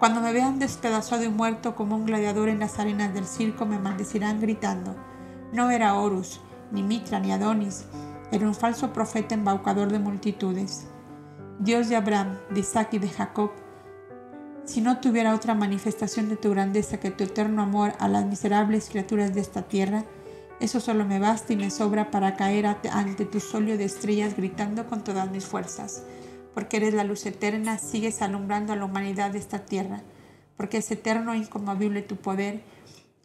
Cuando me vean despedazado y muerto como un gladiador en las arenas del circo, me maldecirán gritando, no era Horus, ni Mitra, ni Adonis, era un falso profeta embaucador de multitudes. Dios de Abraham, de Isaac y de Jacob, si no tuviera otra manifestación de tu grandeza que tu eterno amor a las miserables criaturas de esta tierra, eso solo me basta y me sobra para caer ante tu solio de estrellas gritando con todas mis fuerzas, porque eres la luz eterna, sigues alumbrando a la humanidad de esta tierra, porque es eterno e inconmovible tu poder,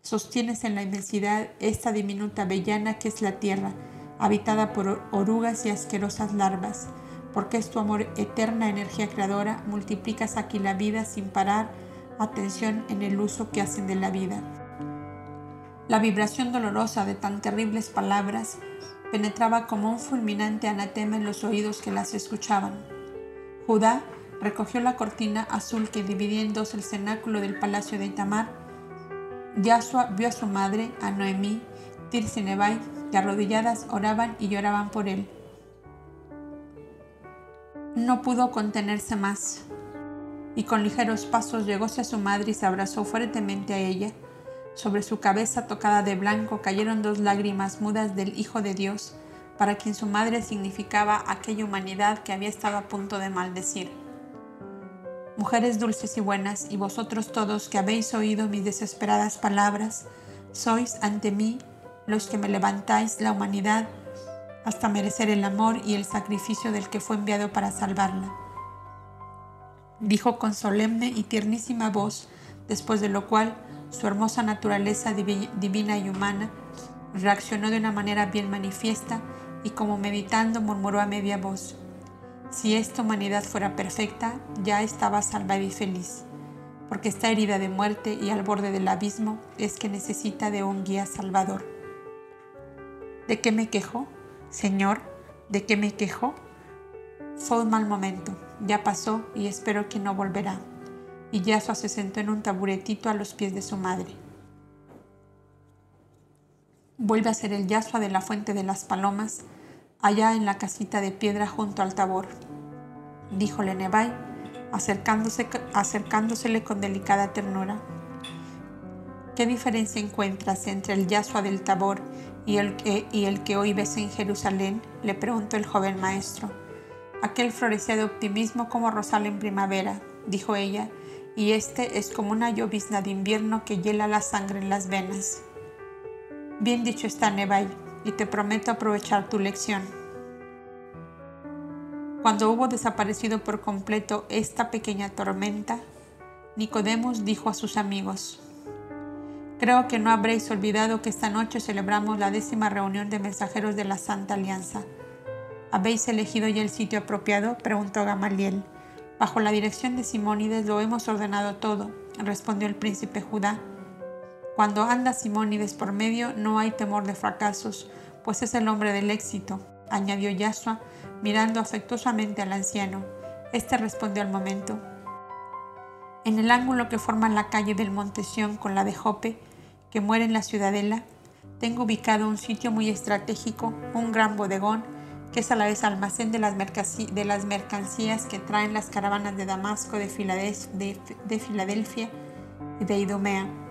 sostienes en la inmensidad esta diminuta avellana que es la tierra, habitada por orugas y asquerosas larvas, porque es tu amor eterna energía creadora, multiplicas aquí la vida sin parar atención en el uso que hacen de la vida. La vibración dolorosa de tan terribles palabras penetraba como un fulminante anatema en los oídos que las escuchaban. Judá recogió la cortina azul que dividía en dos el cenáculo del palacio de Itamar. Yasua vio a su madre, a Noemí, Tirsi Nebai, que arrodilladas oraban y lloraban por él. No pudo contenerse más y con ligeros pasos llegóse a su madre y se abrazó fuertemente a ella. Sobre su cabeza tocada de blanco cayeron dos lágrimas mudas del Hijo de Dios, para quien su madre significaba aquella humanidad que había estado a punto de maldecir. Mujeres dulces y buenas, y vosotros todos que habéis oído mis desesperadas palabras, sois ante mí los que me levantáis la humanidad hasta merecer el amor y el sacrificio del que fue enviado para salvarla. Dijo con solemne y tiernísima voz, después de lo cual su hermosa naturaleza divina y humana reaccionó de una manera bien manifiesta y como meditando murmuró a media voz, si esta humanidad fuera perfecta, ya estaba salva y feliz, porque está herida de muerte y al borde del abismo es que necesita de un guía salvador. ¿De qué me quejo? Señor, ¿de qué me quejo? Fue un mal momento, ya pasó y espero que no volverá. Y Yasua se sentó en un taburetito a los pies de su madre. Vuelve a ser el Yasua de la fuente de las palomas, allá en la casita de piedra junto al tabor, díjole Nebai, acercándose, acercándosele con delicada ternura. ¿Qué diferencia encuentras entre el Yasua del tabor y el, que, hoy ves en Jerusalén? le preguntó el joven maestro. Aquel florecía de optimismo como rosal en primavera, dijo ella, y este es como una llovizna de invierno que hiela la sangre en las venas. Bien dicho está, Nebai, y te prometo aprovechar tu lección. Cuando hubo desaparecido por completo esta pequeña tormenta, Nicodemus dijo a sus amigos, Creo que no habréis olvidado que esta noche celebramos la décima reunión de mensajeros de la Santa Alianza. ¿Habéis elegido ya el sitio apropiado? preguntó Gamaliel. Bajo la dirección de Simónides lo hemos ordenado todo, respondió el príncipe Judá. Cuando anda Simónides por medio no hay temor de fracasos, pues es el hombre del éxito, añadió Yasua, mirando afectuosamente al anciano. Este respondió al momento. En el ángulo que forma la calle del Montesión con la de Jope, que muere en la ciudadela, tengo ubicado un sitio muy estratégico, un gran bodegón, que es a la vez almacén de las, mercancías que traen las caravanas de Damasco, de, Filadelfia y de Idumea.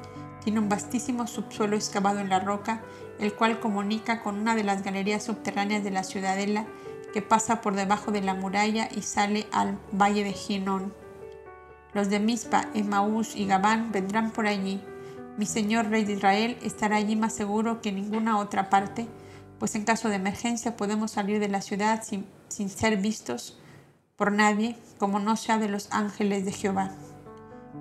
Tiene un vastísimo subsuelo excavado en la roca, el cual comunica con una de las galerías subterráneas de la ciudadela que pasa por debajo de la muralla y sale al valle de Ginón. Los de Mispa, Emaús y Gabán vendrán por allí. Mi señor rey de Israel estará allí más seguro que en ninguna otra parte, pues en caso de emergencia podemos salir de la ciudad sin, sin ser vistos por nadie, como no sea de los ángeles de Jehová.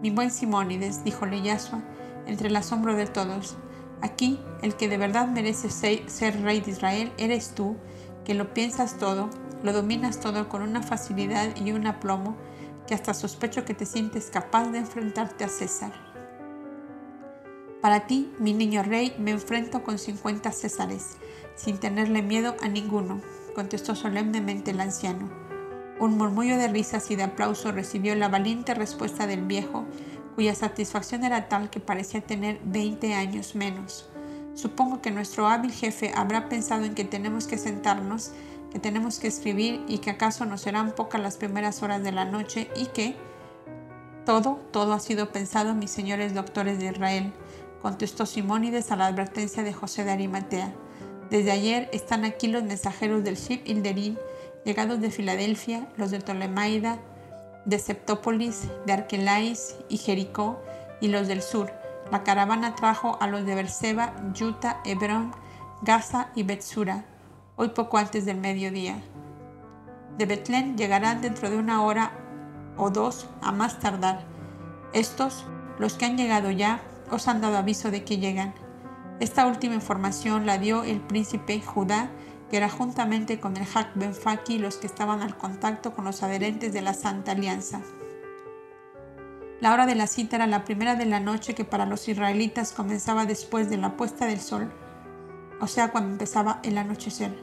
Mi buen Simónides, dijo Yasua, entre el asombro de todos, aquí el que de verdad merece ser rey de Israel eres tú, que lo piensas todo, lo dominas todo con una facilidad y un aplomo que hasta sospecho que te sientes capaz de enfrentarte a César. Para ti, mi niño rey, me enfrento con cincuenta Césares, sin tenerle miedo a ninguno, contestó solemnemente el anciano. Un murmullo de risas y de aplauso recibió la valiente respuesta del viejo, cuya satisfacción era tal que parecía tener veinte años menos. Supongo que nuestro hábil jefe habrá pensado en que tenemos que sentarnos que tenemos que escribir y que acaso no serán pocas las primeras horas de la noche y que todo, todo ha sido pensado, mis señores doctores de Israel, contestó Simónides a la advertencia de José de Arimatea. Desde ayer están aquí los mensajeros del Ship Ilderín, llegados de Filadelfia, los de Ptolemaida, de Septópolis, de Arquelais y Jericó, y los del sur. La caravana trajo a los de Berseba, Yuta, Hebrón, Gaza y Betsura, hoy poco antes del mediodía. De Betlén llegarán dentro de una hora o dos a más tardar. Estos, los que han llegado ya, os han dado aviso de que llegan. Esta última información la dio el príncipe Judá, que era juntamente con el Hak Ben Faki los que estaban al contacto con los adherentes de la Santa Alianza. La hora de la cita era la primera de la noche que para los israelitas comenzaba después de la puesta del sol o sea, cuando empezaba el anochecer.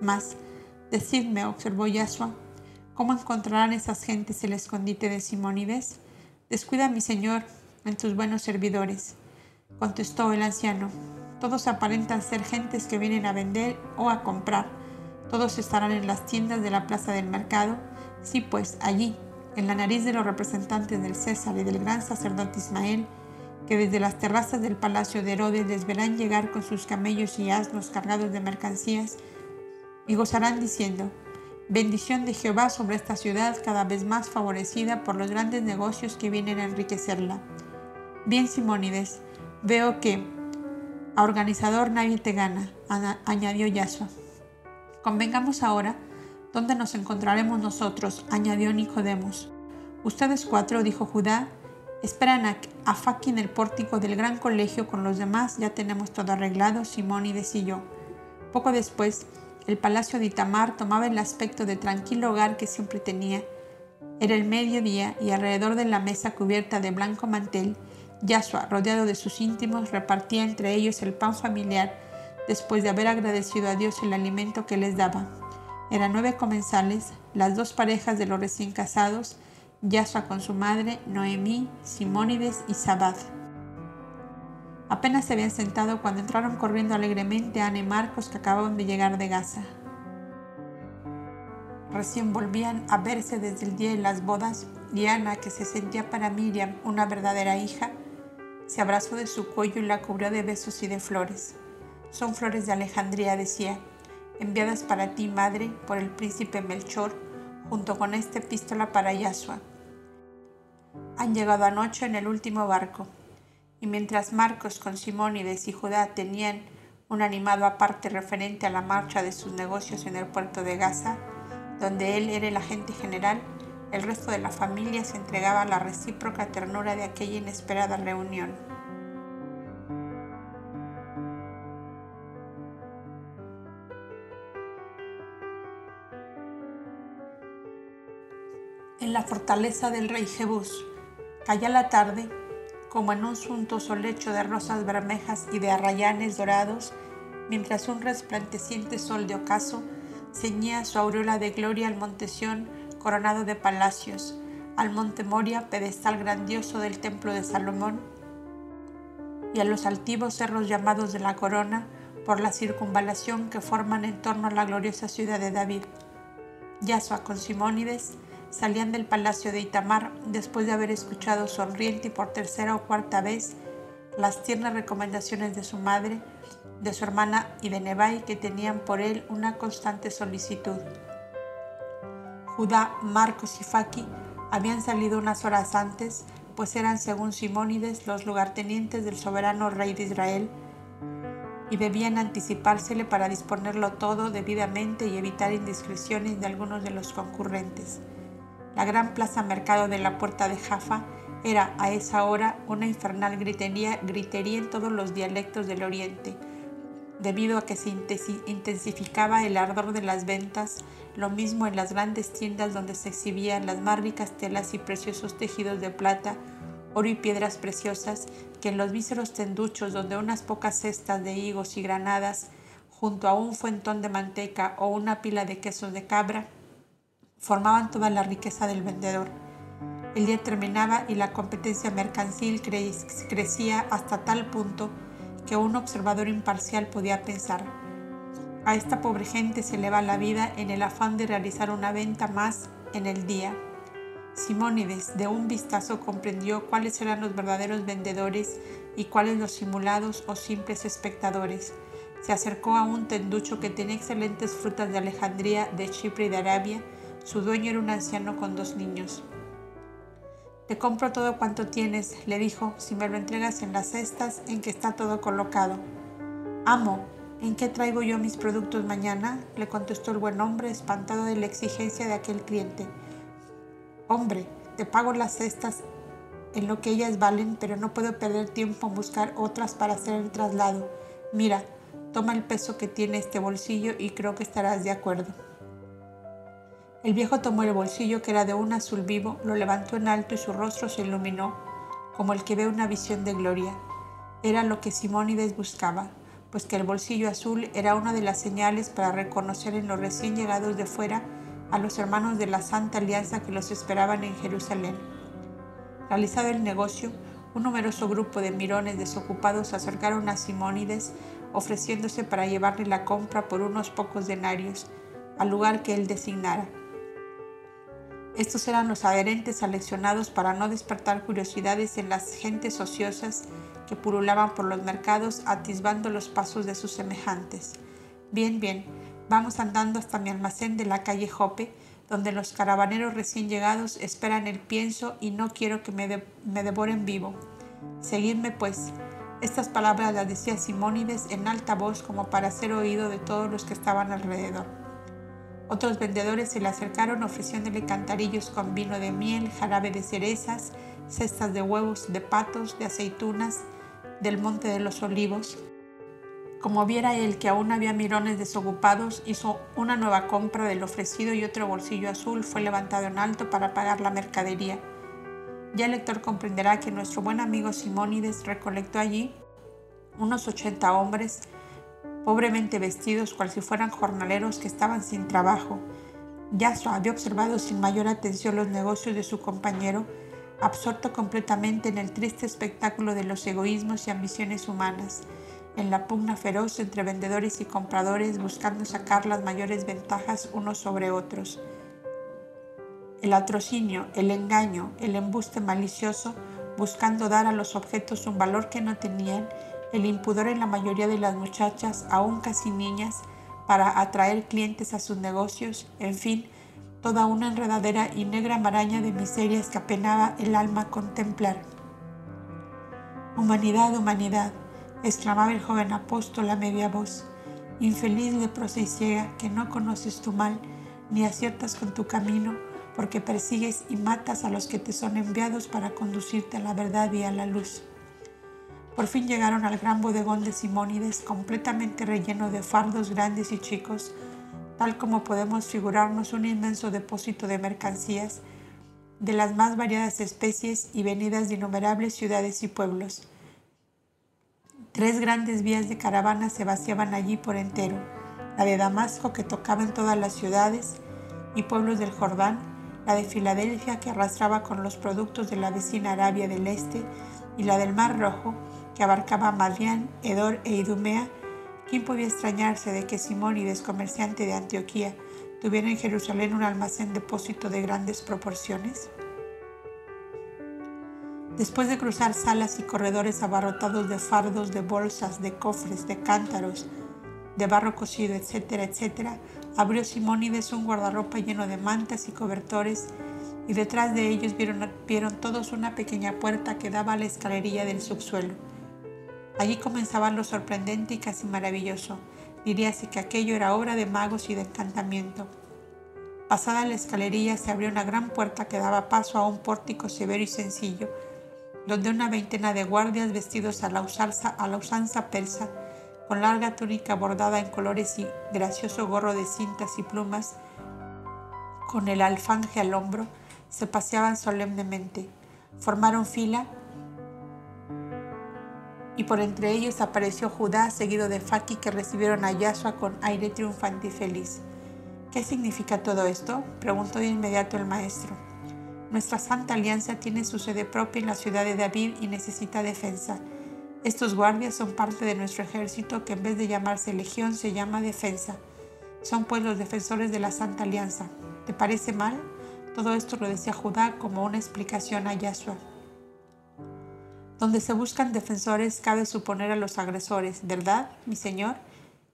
Mas, decidme, observó Yahshua, ¿cómo encontrarán esas gentes el escondite de Simónides? Descuida, mi señor, en tus buenos servidores, contestó el anciano. Todos aparentan ser gentes que vienen a vender o a comprar. Todos estarán en las tiendas de la plaza del mercado. Sí, pues allí, en la nariz de los representantes del César y del gran sacerdote Ismael, que desde las terrazas del palacio de Herodes les verán llegar con sus camellos y asnos cargados de mercancías y gozarán diciendo, bendición de Jehová sobre esta ciudad cada vez más favorecida por los grandes negocios que vienen a enriquecerla. Bien, Simónides, veo que a organizador nadie te gana, añadió Yasua. Convengamos ahora dónde nos encontraremos nosotros, añadió Nicodemos. Ustedes cuatro, dijo Judá, Esperan a, Faki en el pórtico del gran colegio con los demás, ya tenemos todo arreglado, Simón y yo. Poco después, El palacio de Itamar tomaba el aspecto de tranquilo hogar que siempre tenía. Era el mediodía y alrededor de la mesa cubierta de blanco mantel, Yasua, rodeado de sus íntimos, repartía entre ellos el pan familiar después de haber agradecido a Dios el alimento que les daba. Eran nueve comensales, las dos parejas de los recién casados, Yasua con su madre, Noemí, Simónides y Sabad. Apenas se habían sentado cuando entraron corriendo alegremente Ana y Marcos que acababan de llegar de Gaza. Recién volvían a verse desde el día de las bodas y Ana, que se sentía para Miriam una verdadera hija, se abrazó de su cuello y la cubrió de besos y de flores. Son flores de Alejandría, decía, enviadas para ti, madre, por el príncipe Melchor, junto con esta epístola para Yasua. Han llegado anoche en el último barco y mientras Marcos con Simónides y Judá tenían un animado aparte referente a la marcha de sus negocios en el puerto de Gaza, donde él era el agente general, el resto de la familia se entregaba a la recíproca ternura de aquella inesperada reunión. En la fortaleza del rey Jebús, calla la tarde como en un suntuoso lecho de rosas bermejas y de arrayanes dorados, mientras un resplandeciente sol de ocaso ceñía su aureola de gloria al monte Sión coronado de palacios, al monte Moria, pedestal grandioso del templo de Salomón, y a los altivos cerros llamados de la corona por la circunvalación que forman en torno a la gloriosa ciudad de David. Yasua con Simónides salían del palacio de Itamar después de haber escuchado sonriente y por tercera o cuarta vez las tiernas recomendaciones de su madre, de su hermana y de Nebai que tenían por él una constante solicitud. Judá, Marcos y Faki habían salido unas horas antes, pues eran, según Simónides, los lugartenientes del soberano rey de Israel, y debían anticipársele para disponerlo todo debidamente y evitar indiscreciones de algunos de los concurrentes. La gran plaza mercado de la puerta de Jaffa era a esa hora una infernal gritería, gritería en todos los dialectos del oriente, debido a que se intensificaba el ardor de las ventas, lo mismo en las grandes tiendas donde se exhibían las más ricas telas y preciosos tejidos de plata, oro y piedras preciosas, que en los víseros tenduchos donde unas pocas cestas de higos y granadas, junto a un fuentón de manteca o una pila de quesos de cabra, formaban toda la riqueza del vendedor. El día terminaba y la competencia mercancil crecía hasta tal punto que un observador imparcial podía pensar, a esta pobre gente se le va la vida en el afán de realizar una venta más en el día. Simónides de un vistazo comprendió cuáles eran los verdaderos vendedores y cuáles los simulados o simples espectadores. Se acercó a un tenducho que tenía excelentes frutas de Alejandría, de Chipre y de Arabia, su dueño era un anciano con dos niños. Te compro todo cuanto tienes, le dijo, si me lo entregas en las cestas en que está todo colocado. Amo, ¿en qué traigo yo mis productos mañana? le contestó el buen hombre, espantado de la exigencia de aquel cliente. Hombre, te pago las cestas en lo que ellas valen, pero no puedo perder tiempo en buscar otras para hacer el traslado. Mira, toma el peso que tiene este bolsillo y creo que estarás de acuerdo. El viejo tomó el bolsillo que era de un azul vivo, lo levantó en alto y su rostro se iluminó como el que ve una visión de gloria. Era lo que Simónides buscaba, pues que el bolsillo azul era una de las señales para reconocer en los recién llegados de fuera a los hermanos de la Santa Alianza que los esperaban en Jerusalén. Realizado el negocio, un numeroso grupo de mirones desocupados acercaron a Simónides ofreciéndose para llevarle la compra por unos pocos denarios al lugar que él designara. Estos eran los adherentes seleccionados para no despertar curiosidades en las gentes ociosas que pululaban por los mercados atisbando los pasos de sus semejantes. Bien, bien, vamos andando hasta mi almacén de la calle Jope, donde los caravaneros recién llegados esperan el pienso y no quiero que me, me devoren vivo. Seguidme pues. Estas palabras las decía Simónides en alta voz como para ser oído de todos los que estaban alrededor. Otros vendedores se le acercaron ofreciéndole cantarillos con vino de miel, jarabe de cerezas, cestas de huevos, de patos, de aceitunas, del monte de los olivos. Como viera él que aún había mirones desocupados, hizo una nueva compra del ofrecido y otro bolsillo azul fue levantado en alto para pagar la mercadería. Ya el lector comprenderá que nuestro buen amigo Simónides recolectó allí unos ochenta hombres pobremente vestidos cual si fueran jornaleros que estaban sin trabajo. Yasuo había observado sin mayor atención los negocios de su compañero, absorto completamente en el triste espectáculo de los egoísmos y ambiciones humanas en la pugna feroz entre vendedores y compradores buscando sacar las mayores ventajas unos sobre otros. El atrocinio, el engaño, el embuste malicioso, buscando dar a los objetos un valor que no tenían, el impudor en la mayoría de las muchachas, aún casi niñas, para atraer clientes a sus negocios, en fin, toda una enredadera y negra maraña de miserias que apenaba el alma contemplar. Humanidad, humanidad, exclamaba el joven apóstol a media voz. Infeliz leprosa y ciega, que no conoces tu mal, ni aciertas con tu camino, porque persigues y matas a los que te son enviados para conducirte a la verdad y a la luz. Por fin llegaron al gran bodegón de Simónides, completamente relleno de fardos grandes y chicos, tal como podemos figurarnos un inmenso depósito de mercancías de las más variadas especies y venidas de innumerables ciudades y pueblos. Tres grandes vías de caravana se vaciaban allí por entero, la de Damasco que tocaba en todas las ciudades y pueblos del Jordán, la de Filadelfia que arrastraba con los productos de la vecina Arabia del Este y la del Mar Rojo que abarcaba Madián, Edor e Idumea. ¿Quién podía extrañarse de que Simónides, comerciante de Antioquía, tuviera en Jerusalén un almacén depósito de grandes proporciones? Después de cruzar salas y corredores abarrotados de fardos, de bolsas, de cofres, de cántaros, de barro cocido, etcétera, etcétera, abrió Simónides un guardarropa lleno de mantas y cobertores y detrás de ellos vieron, vieron todos una pequeña puerta que daba a la escalerilla del subsuelo. Allí comenzaba lo sorprendente y casi maravilloso. Diríase que aquello era obra de magos y de encantamiento. Pasada la escalerilla se abrió una gran puerta que daba paso a un pórtico severo y sencillo, donde una veintena de guardias vestidos a la, usanza, a la usanza persa, con larga túnica bordada en colores y gracioso gorro de cintas y plumas, con el alfanje al hombro, se paseaban solemnemente. Formaron fila y por entre ellos apareció Judá seguido de Faki que recibieron a Yahshua con aire triunfante y feliz. ¿Qué significa todo esto? preguntó de inmediato el maestro. Nuestra Santa Alianza tiene su sede propia en la ciudad de David y necesita defensa. Estos guardias son parte de nuestro ejército que en vez de llamarse legión se llama defensa. Son pues los defensores de la Santa Alianza. ¿Te parece mal? Todo esto lo decía Judá como una explicación a Yahshua. Donde se buscan defensores cabe suponer a los agresores, ¿verdad, mi señor?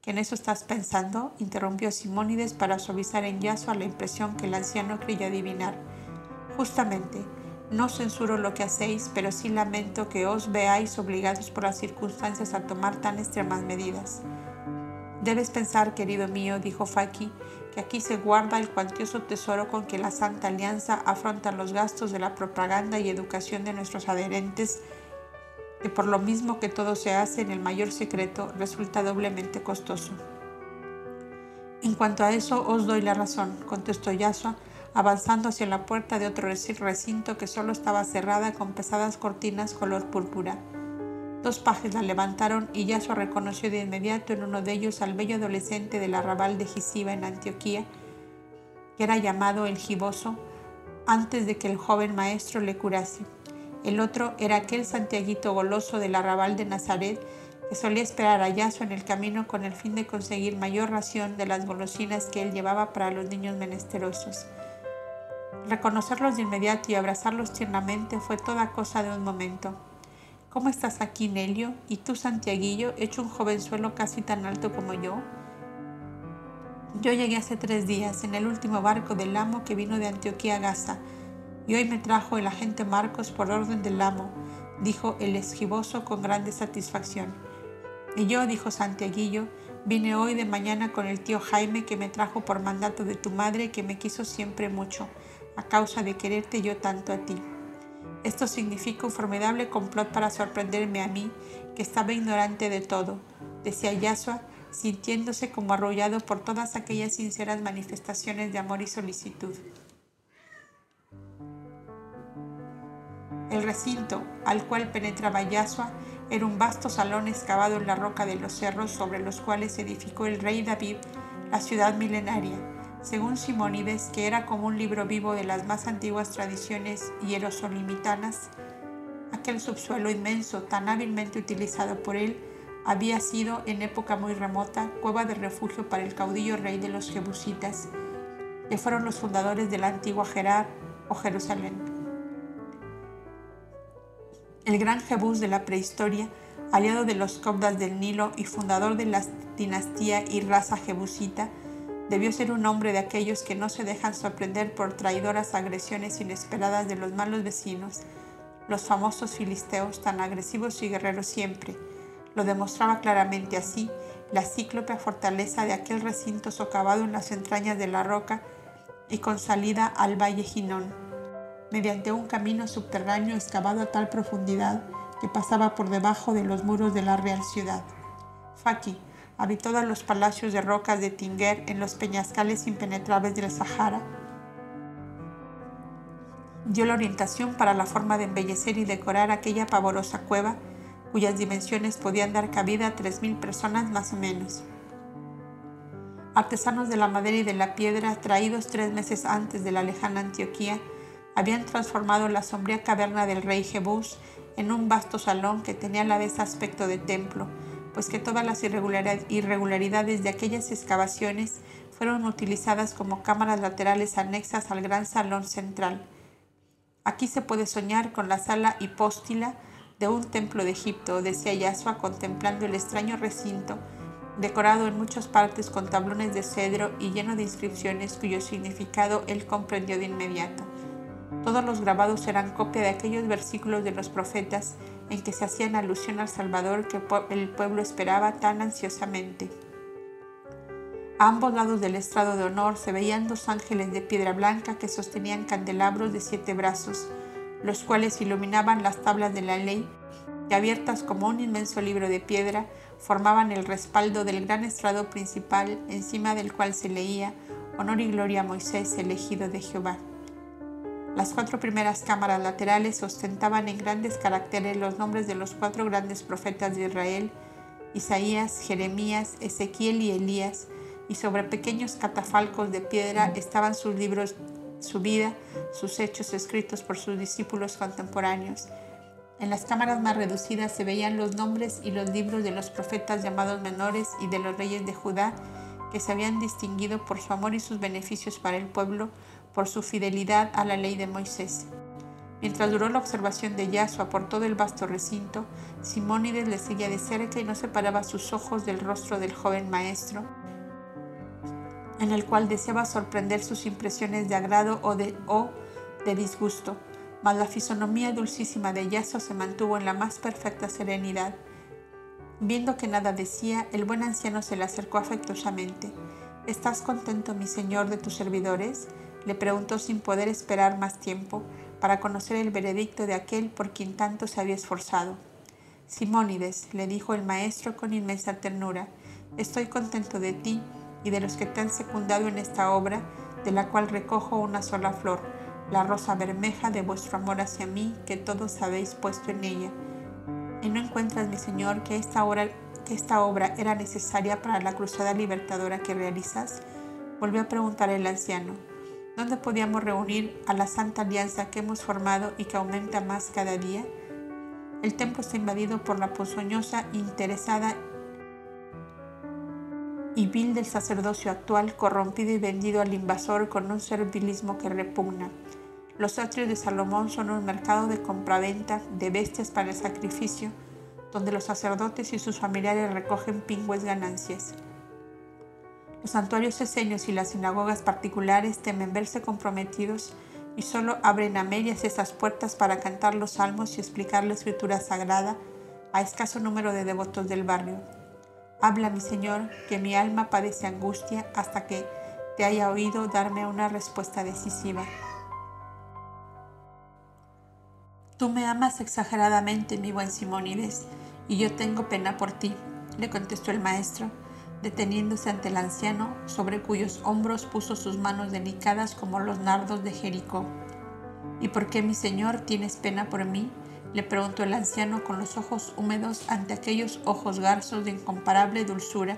¿Que en eso estás pensando? interrumpió Simónides para suavizar en Yahshua la impresión que el anciano creía adivinar. Justamente, no censuro lo que hacéis, pero sí lamento que os veáis obligados por las circunstancias a tomar tan extremas medidas. Debes pensar, querido mío, dijo Faki, que aquí se guarda el cuantioso tesoro con que la Santa Alianza afronta los gastos de la propaganda y educación de nuestros adherentes, que por lo mismo que todo se hace en el mayor secreto, resulta doblemente costoso. En cuanto a eso, os doy la razón, contestó Yasua, avanzando hacia la puerta de otro recinto que solo estaba cerrada con pesadas cortinas color púrpura. Dos pajes la levantaron y Yasua reconoció de inmediato en uno de ellos al bello adolescente del arrabal de Gisiba en Antioquía, que era llamado el Giboso, antes de que el joven maestro le curase. El otro era aquel santiaguito goloso del arrabal de Nazaret que solía esperar a Yasua en el camino con el fin de conseguir mayor ración de las golosinas que él llevaba para los niños menesterosos. Reconocerlos de inmediato y abrazarlos tiernamente fue toda cosa de un momento. ¿Cómo estás aquí, Nelio? ¿Y tú, Santiaguillo, hecho un jovenzuelo casi tan alto como yo? Yo llegué hace tres días en el último barco del amo que vino de Antioquía a Gaza, y hoy me trajo el agente Marcos por orden del amo, dijo el esquivoso con grande satisfacción. Y yo, dijo Santiaguillo, vine hoy de mañana con el tío Jaime que me trajo por mandato de tu madre que me quiso siempre mucho a causa de quererte yo tanto a ti. Esto significa un formidable complot para sorprenderme a mí, que estaba ignorante de todo. decía Yasua, sintiéndose como arrollado por todas aquellas sinceras manifestaciones de amor y solicitud. El recinto al cual penetraba Yasua era un vasto salón excavado en la roca de los cerros sobre los cuales edificó el rey David la ciudad milenaria, según Simónides, que era como un libro vivo de las más antiguas tradiciones hierosolimitanas. Aquel subsuelo inmenso, tan hábilmente utilizado por él, había sido en época muy remota cueva de refugio para el caudillo rey de los Jebusitas, que fueron los fundadores de la antigua Gerar o Jerusalén. El gran Jebús de la prehistoria, aliado de los Cobdas del Nilo y fundador de la dinastía y raza jebusita, debió ser un hombre de aquellos que no se dejan sorprender por traidoras agresiones inesperadas de los malos vecinos, los famosos filisteos tan agresivos y guerreros siempre, lo demostraba claramente así la cíclope fortaleza de aquel recinto socavado en las entrañas de la roca y con salida al valle Ginón, mediante un camino subterráneo excavado a tal profundidad que pasaba por debajo de los muros de la real ciudad. Faki habitó los palacios de rocas de Tinger en los peñascales impenetrables del Sahara. Dio la orientación para la forma de embellecer y decorar aquella pavorosa cueva cuyas dimensiones podían dar cabida a 3.000 personas más o menos. Artesanos de la madera y de la piedra, traídos tres meses antes de la lejana Antioquía, habían transformado la sombría caverna del rey Jebús en un vasto salón que tenía a la vez aspecto de templo, pues que todas las irregularidades de aquellas excavaciones fueron utilizadas como cámaras laterales anexas al gran salón central. Aquí se puede soñar con la sala hipóstila de un templo de Egipto, decía Yasua contemplando el extraño recinto, decorado en muchas partes con tablones de cedro y lleno de inscripciones cuyo significado él comprendió de inmediato. Todos los grabados eran copia de aquellos versículos de los profetas en que se hacían alusión al Salvador que el pueblo esperaba tan ansiosamente. A ambos lados del estrado de honor se veían dos ángeles de piedra blanca que sostenían candelabros de siete brazos, los cuales iluminaban las tablas de la ley, que abiertas como un inmenso libro de piedra, formaban el respaldo del gran estrado principal encima del cual se leía Honor y gloria a Moisés, elegido de Jehová. Las cuatro primeras cámaras laterales ostentaban en grandes caracteres los nombres de los cuatro grandes profetas de Israel, Isaías, Jeremías, Ezequiel y Elías, y sobre pequeños catafalcos de piedra estaban sus libros su vida, sus hechos escritos por sus discípulos contemporáneos. En las cámaras más reducidas se veían los nombres y los libros de los profetas llamados menores y de los reyes de Judá, que se habían distinguido por su amor y sus beneficios para el pueblo, por su fidelidad a la ley de Moisés. Mientras duró la observación de Yahshua por todo el vasto recinto, Simónides le seguía de cerca y no separaba sus ojos del rostro del joven maestro, en el cual deseaba sorprender sus impresiones de agrado o de, disgusto, mas la fisonomía dulcísima de Yaso se mantuvo en la más perfecta serenidad. Viendo que nada decía, el buen anciano se le acercó afectuosamente. ¿Estás contento, mi señor, de tus servidores? Le preguntó sin poder esperar más tiempo para conocer el veredicto de aquel por quien tanto se había esforzado. Simónides, le dijo el maestro con inmensa ternura, estoy contento de ti y de los que te han secundado en esta obra, de la cual recojo una sola flor, la rosa bermeja de vuestro amor hacia mí, que todos habéis puesto en ella. ¿Y no encuentras, mi Señor, que esta, obra era necesaria para la cruzada libertadora que realizas? Volvió a preguntar el anciano. ¿Dónde podíamos reunir a la santa alianza que hemos formado y que aumenta más cada día? El templo está invadido por la ponzoñosa, interesada y vil del sacerdocio actual, corrompido y vendido al invasor con un servilismo que repugna. Los atrios de Salomón son un mercado de compraventa de bestias para el sacrificio, donde los sacerdotes y sus familiares recogen pingües ganancias. Los santuarios esenios y las sinagogas particulares temen verse comprometidos y solo abren a medias esas puertas para cantar los salmos y explicar la escritura sagrada a escaso número de devotos del barrio. Habla, mi Señor, que mi alma padece angustia hasta que te haya oído darme una respuesta decisiva. Tú me amas exageradamente, mi buen Simónides, y yo tengo pena por ti. le contestó el maestro, deteniéndose ante el anciano, sobre cuyos hombros puso sus manos delicadas como los nardos de Jericó. ¿Y por qué, mi señor, tienes pena por mí? le preguntó el anciano con los ojos húmedos ante aquellos ojos garzos de incomparable dulzura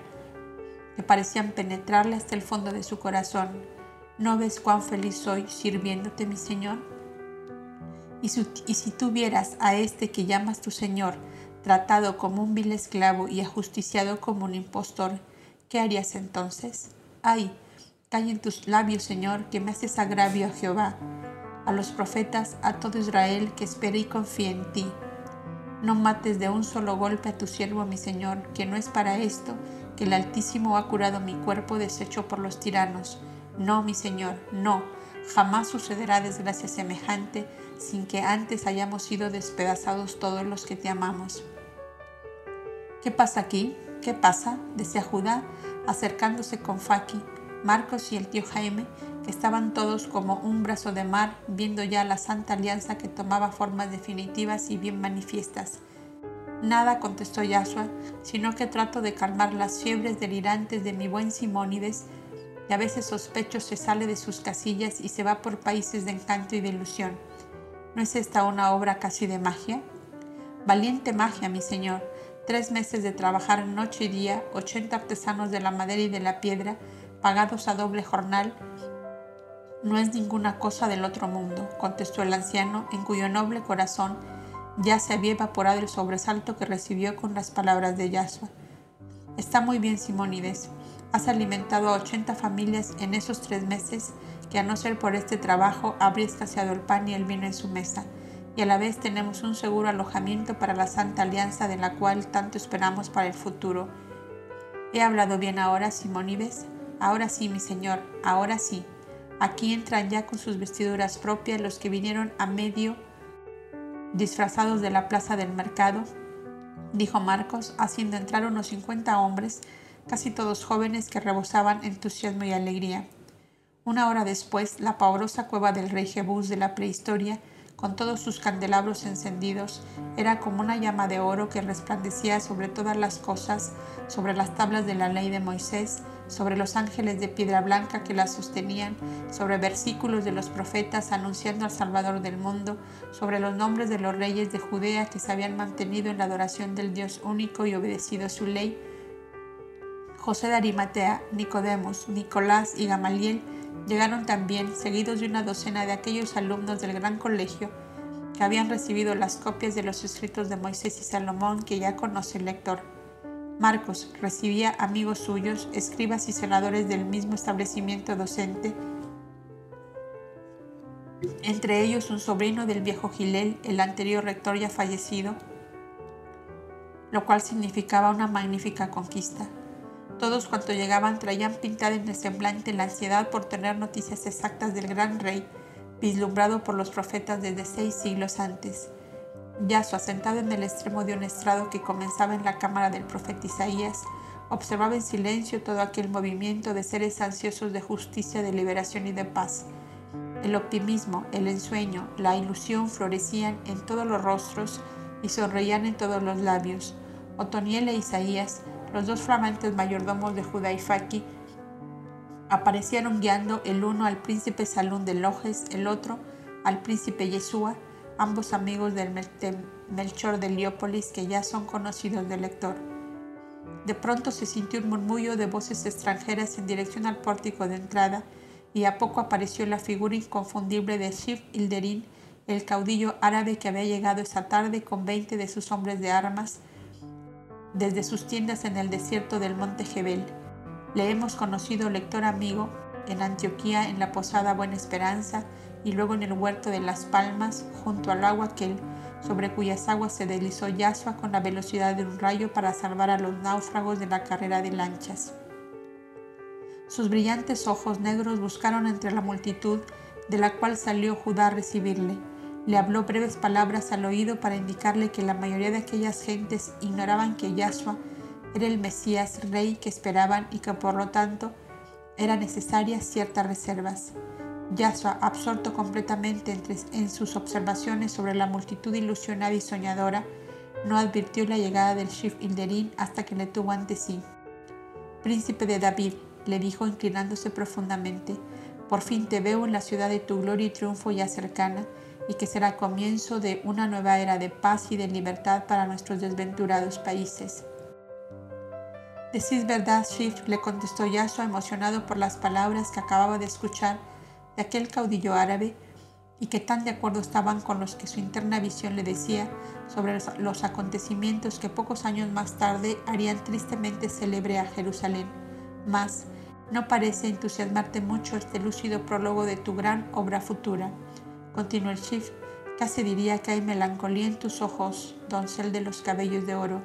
que parecían penetrarle hasta el fondo de su corazón. ¿No ves cuán feliz soy sirviéndote, mi señor? Y si, y si tú vieras a este que llamas tu señor, tratado como un vil esclavo y ajusticiado como un impostor, ¿qué harías entonces? Ay, calla en tus labios, Señor, que me haces agravio a Jehová a los profetas, a todo Israel que espere y confíe en ti. No mates de un solo golpe a tu siervo, mi Señor, que no es para esto que el Altísimo ha curado mi cuerpo deshecho por los tiranos. No, mi Señor, no, jamás sucederá desgracia semejante sin que antes hayamos sido despedazados todos los que te amamos. ¿Qué pasa aquí? ¿Qué pasa? decía Judá, acercándose con Faki, Marcos y el tío Jaime, estaban todos como un brazo de mar, viendo ya la santa alianza que tomaba formas definitivas y bien manifiestas. Nada, contestó Yahshua, sino que trato de calmar las fiebres delirantes de mi buen Simónides, y a veces sospecho se sale de sus casillas y se va por países de encanto y de ilusión. ¿No es esta una obra casi de magia? Valiente magia, mi señor. Tres meses de trabajar noche y día, ochenta artesanos de la madera y de la piedra, pagados a doble jornal, no es ninguna cosa del otro mundo, contestó el anciano, en cuyo noble corazón ya se había evaporado el sobresalto que recibió con las palabras de Yahshua. Está muy bien, Simónides. Has alimentado a 80 familias en esos tres meses que a no ser por este trabajo habría escaseado el pan y el vino en su mesa, y a la vez tenemos un seguro alojamiento para la santa alianza de la cual tanto esperamos para el futuro. ¿He hablado bien ahora, Simónides? Ahora sí, mi señor, ahora sí. Aquí entran ya con sus vestiduras propias los que vinieron a medio disfrazados de la plaza del mercado, dijo Marcos, haciendo entrar unos 50 hombres, casi todos jóvenes que rebosaban entusiasmo y alegría. Una hora después, la pavorosa cueva del rey Jebús de la prehistoria, con todos sus candelabros encendidos, era como una llama de oro que resplandecía sobre todas las cosas, sobre las tablas de la ley de Moisés, sobre los ángeles de piedra blanca que la sostenían, sobre versículos de los profetas anunciando al Salvador del mundo, sobre los nombres de los reyes de Judea que se habían mantenido en la adoración del Dios único y obedecido su ley. José de Arimatea, Nicodemos, Nicolás y Gamaliel llegaron también, seguidos de una docena de aquellos alumnos del gran colegio que habían recibido las copias de los escritos de Moisés y Salomón que ya conoce el lector. Marcos recibía amigos suyos, escribas y senadores del mismo establecimiento docente, entre ellos un sobrino del viejo Gilel, el anterior rector ya fallecido, lo cual significaba una magnífica conquista. Todos cuantos llegaban traían pintada en el semblante la ansiedad por tener noticias exactas del gran rey, vislumbrado por los profetas desde seis siglos antes. Yaso, asentado en el extremo de un estrado que comenzaba en la cámara del profeta Isaías, observaba en silencio todo aquel movimiento de seres ansiosos de justicia, de liberación y de paz. El optimismo, el ensueño, la ilusión florecían en todos los rostros y sonreían en todos los labios. Otoniel e Isaías, los dos flamantes mayordomos de Judá y Faki, aparecieron guiando el uno al príncipe Salún de Lojes, el otro al príncipe Yeshua, ambos amigos del Melchor de Heliópolis que ya son conocidos del lector. De pronto se sintió un murmullo de voces extranjeras en dirección al pórtico de entrada y a poco apareció la figura inconfundible de Shif Ilderin, el caudillo árabe que había llegado esa tarde con veinte de sus hombres de armas desde sus tiendas en el desierto del monte Jebel. Le hemos conocido lector amigo en Antioquía en la posada Buena Esperanza y luego en el huerto de las palmas, junto al agua aquel, sobre cuyas aguas se deslizó Yasua con la velocidad de un rayo para salvar a los náufragos de la carrera de lanchas. Sus brillantes ojos negros buscaron entre la multitud, de la cual salió Judá a recibirle. Le habló breves palabras al oído para indicarle que la mayoría de aquellas gentes ignoraban que Yahshua era el Mesías rey que esperaban y que por lo tanto eran necesarias ciertas reservas. Yahshua, absorto completamente en sus observaciones sobre la multitud ilusionada y soñadora, no advirtió la llegada del Shif Ilderín hasta que le tuvo ante sí. Príncipe de David, le dijo inclinándose profundamente, por fin te veo en la ciudad de tu gloria y triunfo ya cercana, y que será comienzo de una nueva era de paz y de libertad para nuestros desventurados países. Decís verdad, Shif, le contestó Yasua emocionado por las palabras que acababa de escuchar de aquel caudillo árabe y que tan de acuerdo estaban con los que su interna visión le decía sobre los acontecimientos que pocos años más tarde harían tristemente célebre a Jerusalén. Mas, no parece entusiasmarte mucho este lúcido prólogo de tu gran obra futura. Continuó el Shif, casi diría que hay melancolía en tus ojos, doncel de los cabellos de oro.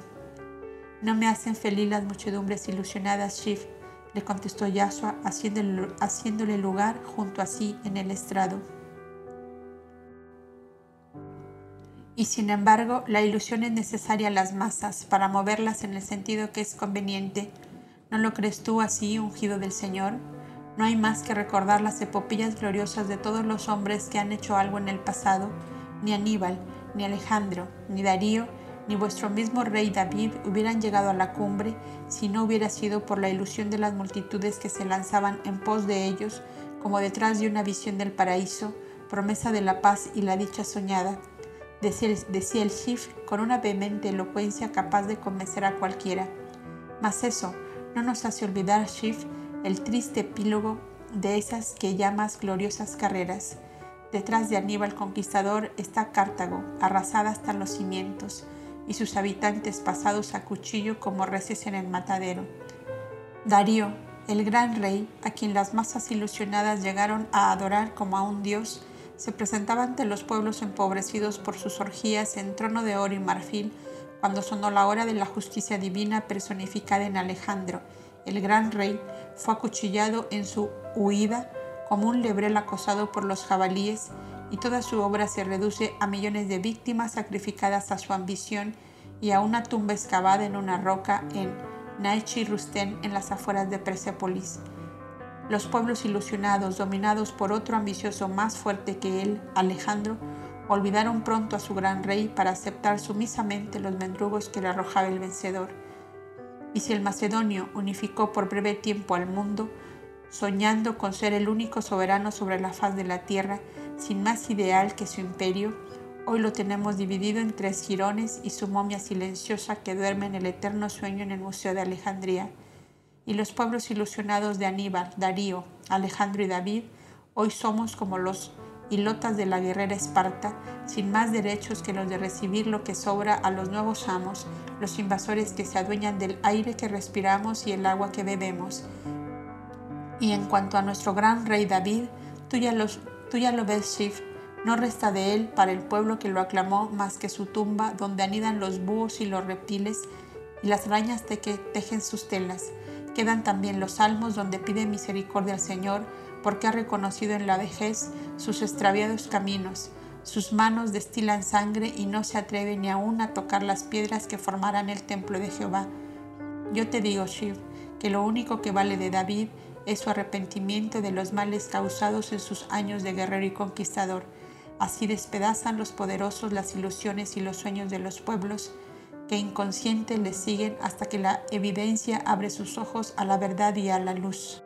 No me hacen feliz las muchedumbres ilusionadas, Shif, le contestó Yasua, haciéndole, haciéndole lugar junto a sí en el estrado. Y sin embargo, la ilusión es necesaria a las masas para moverlas en el sentido que es conveniente. ¿No lo crees tú así, ungido del Señor? No hay más que recordar las epopeyas gloriosas de todos los hombres que han hecho algo en el pasado, ni Aníbal, ni Alejandro, ni Darío, ni vuestro mismo rey David hubieran llegado a la cumbre si no hubiera sido por la ilusión de las multitudes que se lanzaban en pos de ellos, como detrás de una visión del paraíso, promesa de la paz y la dicha soñada. Decía el Shif con una vehemente elocuencia capaz de convencer a cualquiera. Mas eso no nos hace olvidar, Shif, el triste epílogo de esas que llamas gloriosas carreras. Detrás de Aníbal Conquistador está Cartago, arrasada hasta los cimientos, y sus habitantes pasados a cuchillo como reces en el matadero. Darío, el gran rey, a quien las masas ilusionadas llegaron a adorar como a un dios, se presentaba ante los pueblos empobrecidos por sus orgías en trono de oro y marfil cuando sonó la hora de la justicia divina personificada en Alejandro. El gran rey fue acuchillado en su huida como un lebrel acosado por los jabalíes y toda su obra se reduce a millones de víctimas sacrificadas a su ambición y a una tumba excavada en una roca en Naichi Rusten en las afueras de Persépolis. Los pueblos ilusionados, dominados por otro ambicioso más fuerte que él, Alejandro, olvidaron pronto a su gran rey para aceptar sumisamente los mendrugos que le arrojaba el vencedor. Y si el macedonio unificó por breve tiempo al mundo, soñando con ser el único soberano sobre la faz de la tierra, sin más ideal que su imperio, hoy lo tenemos dividido en tres jirones y su momia silenciosa que duerme en el eterno sueño en el Museo de Alejandría. Y los pueblos ilusionados de Aníbal, Darío, Alejandro y David, hoy somos como los hilotas de la guerrera Esparta, sin más derechos que los de recibir lo que sobra a los nuevos amos, los invasores que se adueñan del aire que respiramos y el agua que bebemos. Y en cuanto a nuestro gran rey David, tú ya los Tú ya lo ves, Shif, no resta de él para el pueblo que lo aclamó más que su tumba donde anidan los búhos y los reptiles y las arañas que tejen sus telas. Quedan también los salmos donde pide misericordia al Señor porque ha reconocido en la vejez sus extraviados caminos. Sus manos destilan sangre y no se atreve ni aún a tocar las piedras que formarán el templo de Jehová. Yo te digo, Shiv, que lo único que vale de David es su arrepentimiento de los males causados en sus años de guerrero y conquistador. Así despedazan los poderosos las ilusiones y los sueños de los pueblos que inconscientes les siguen hasta que la evidencia abre sus ojos a la verdad y a la luz.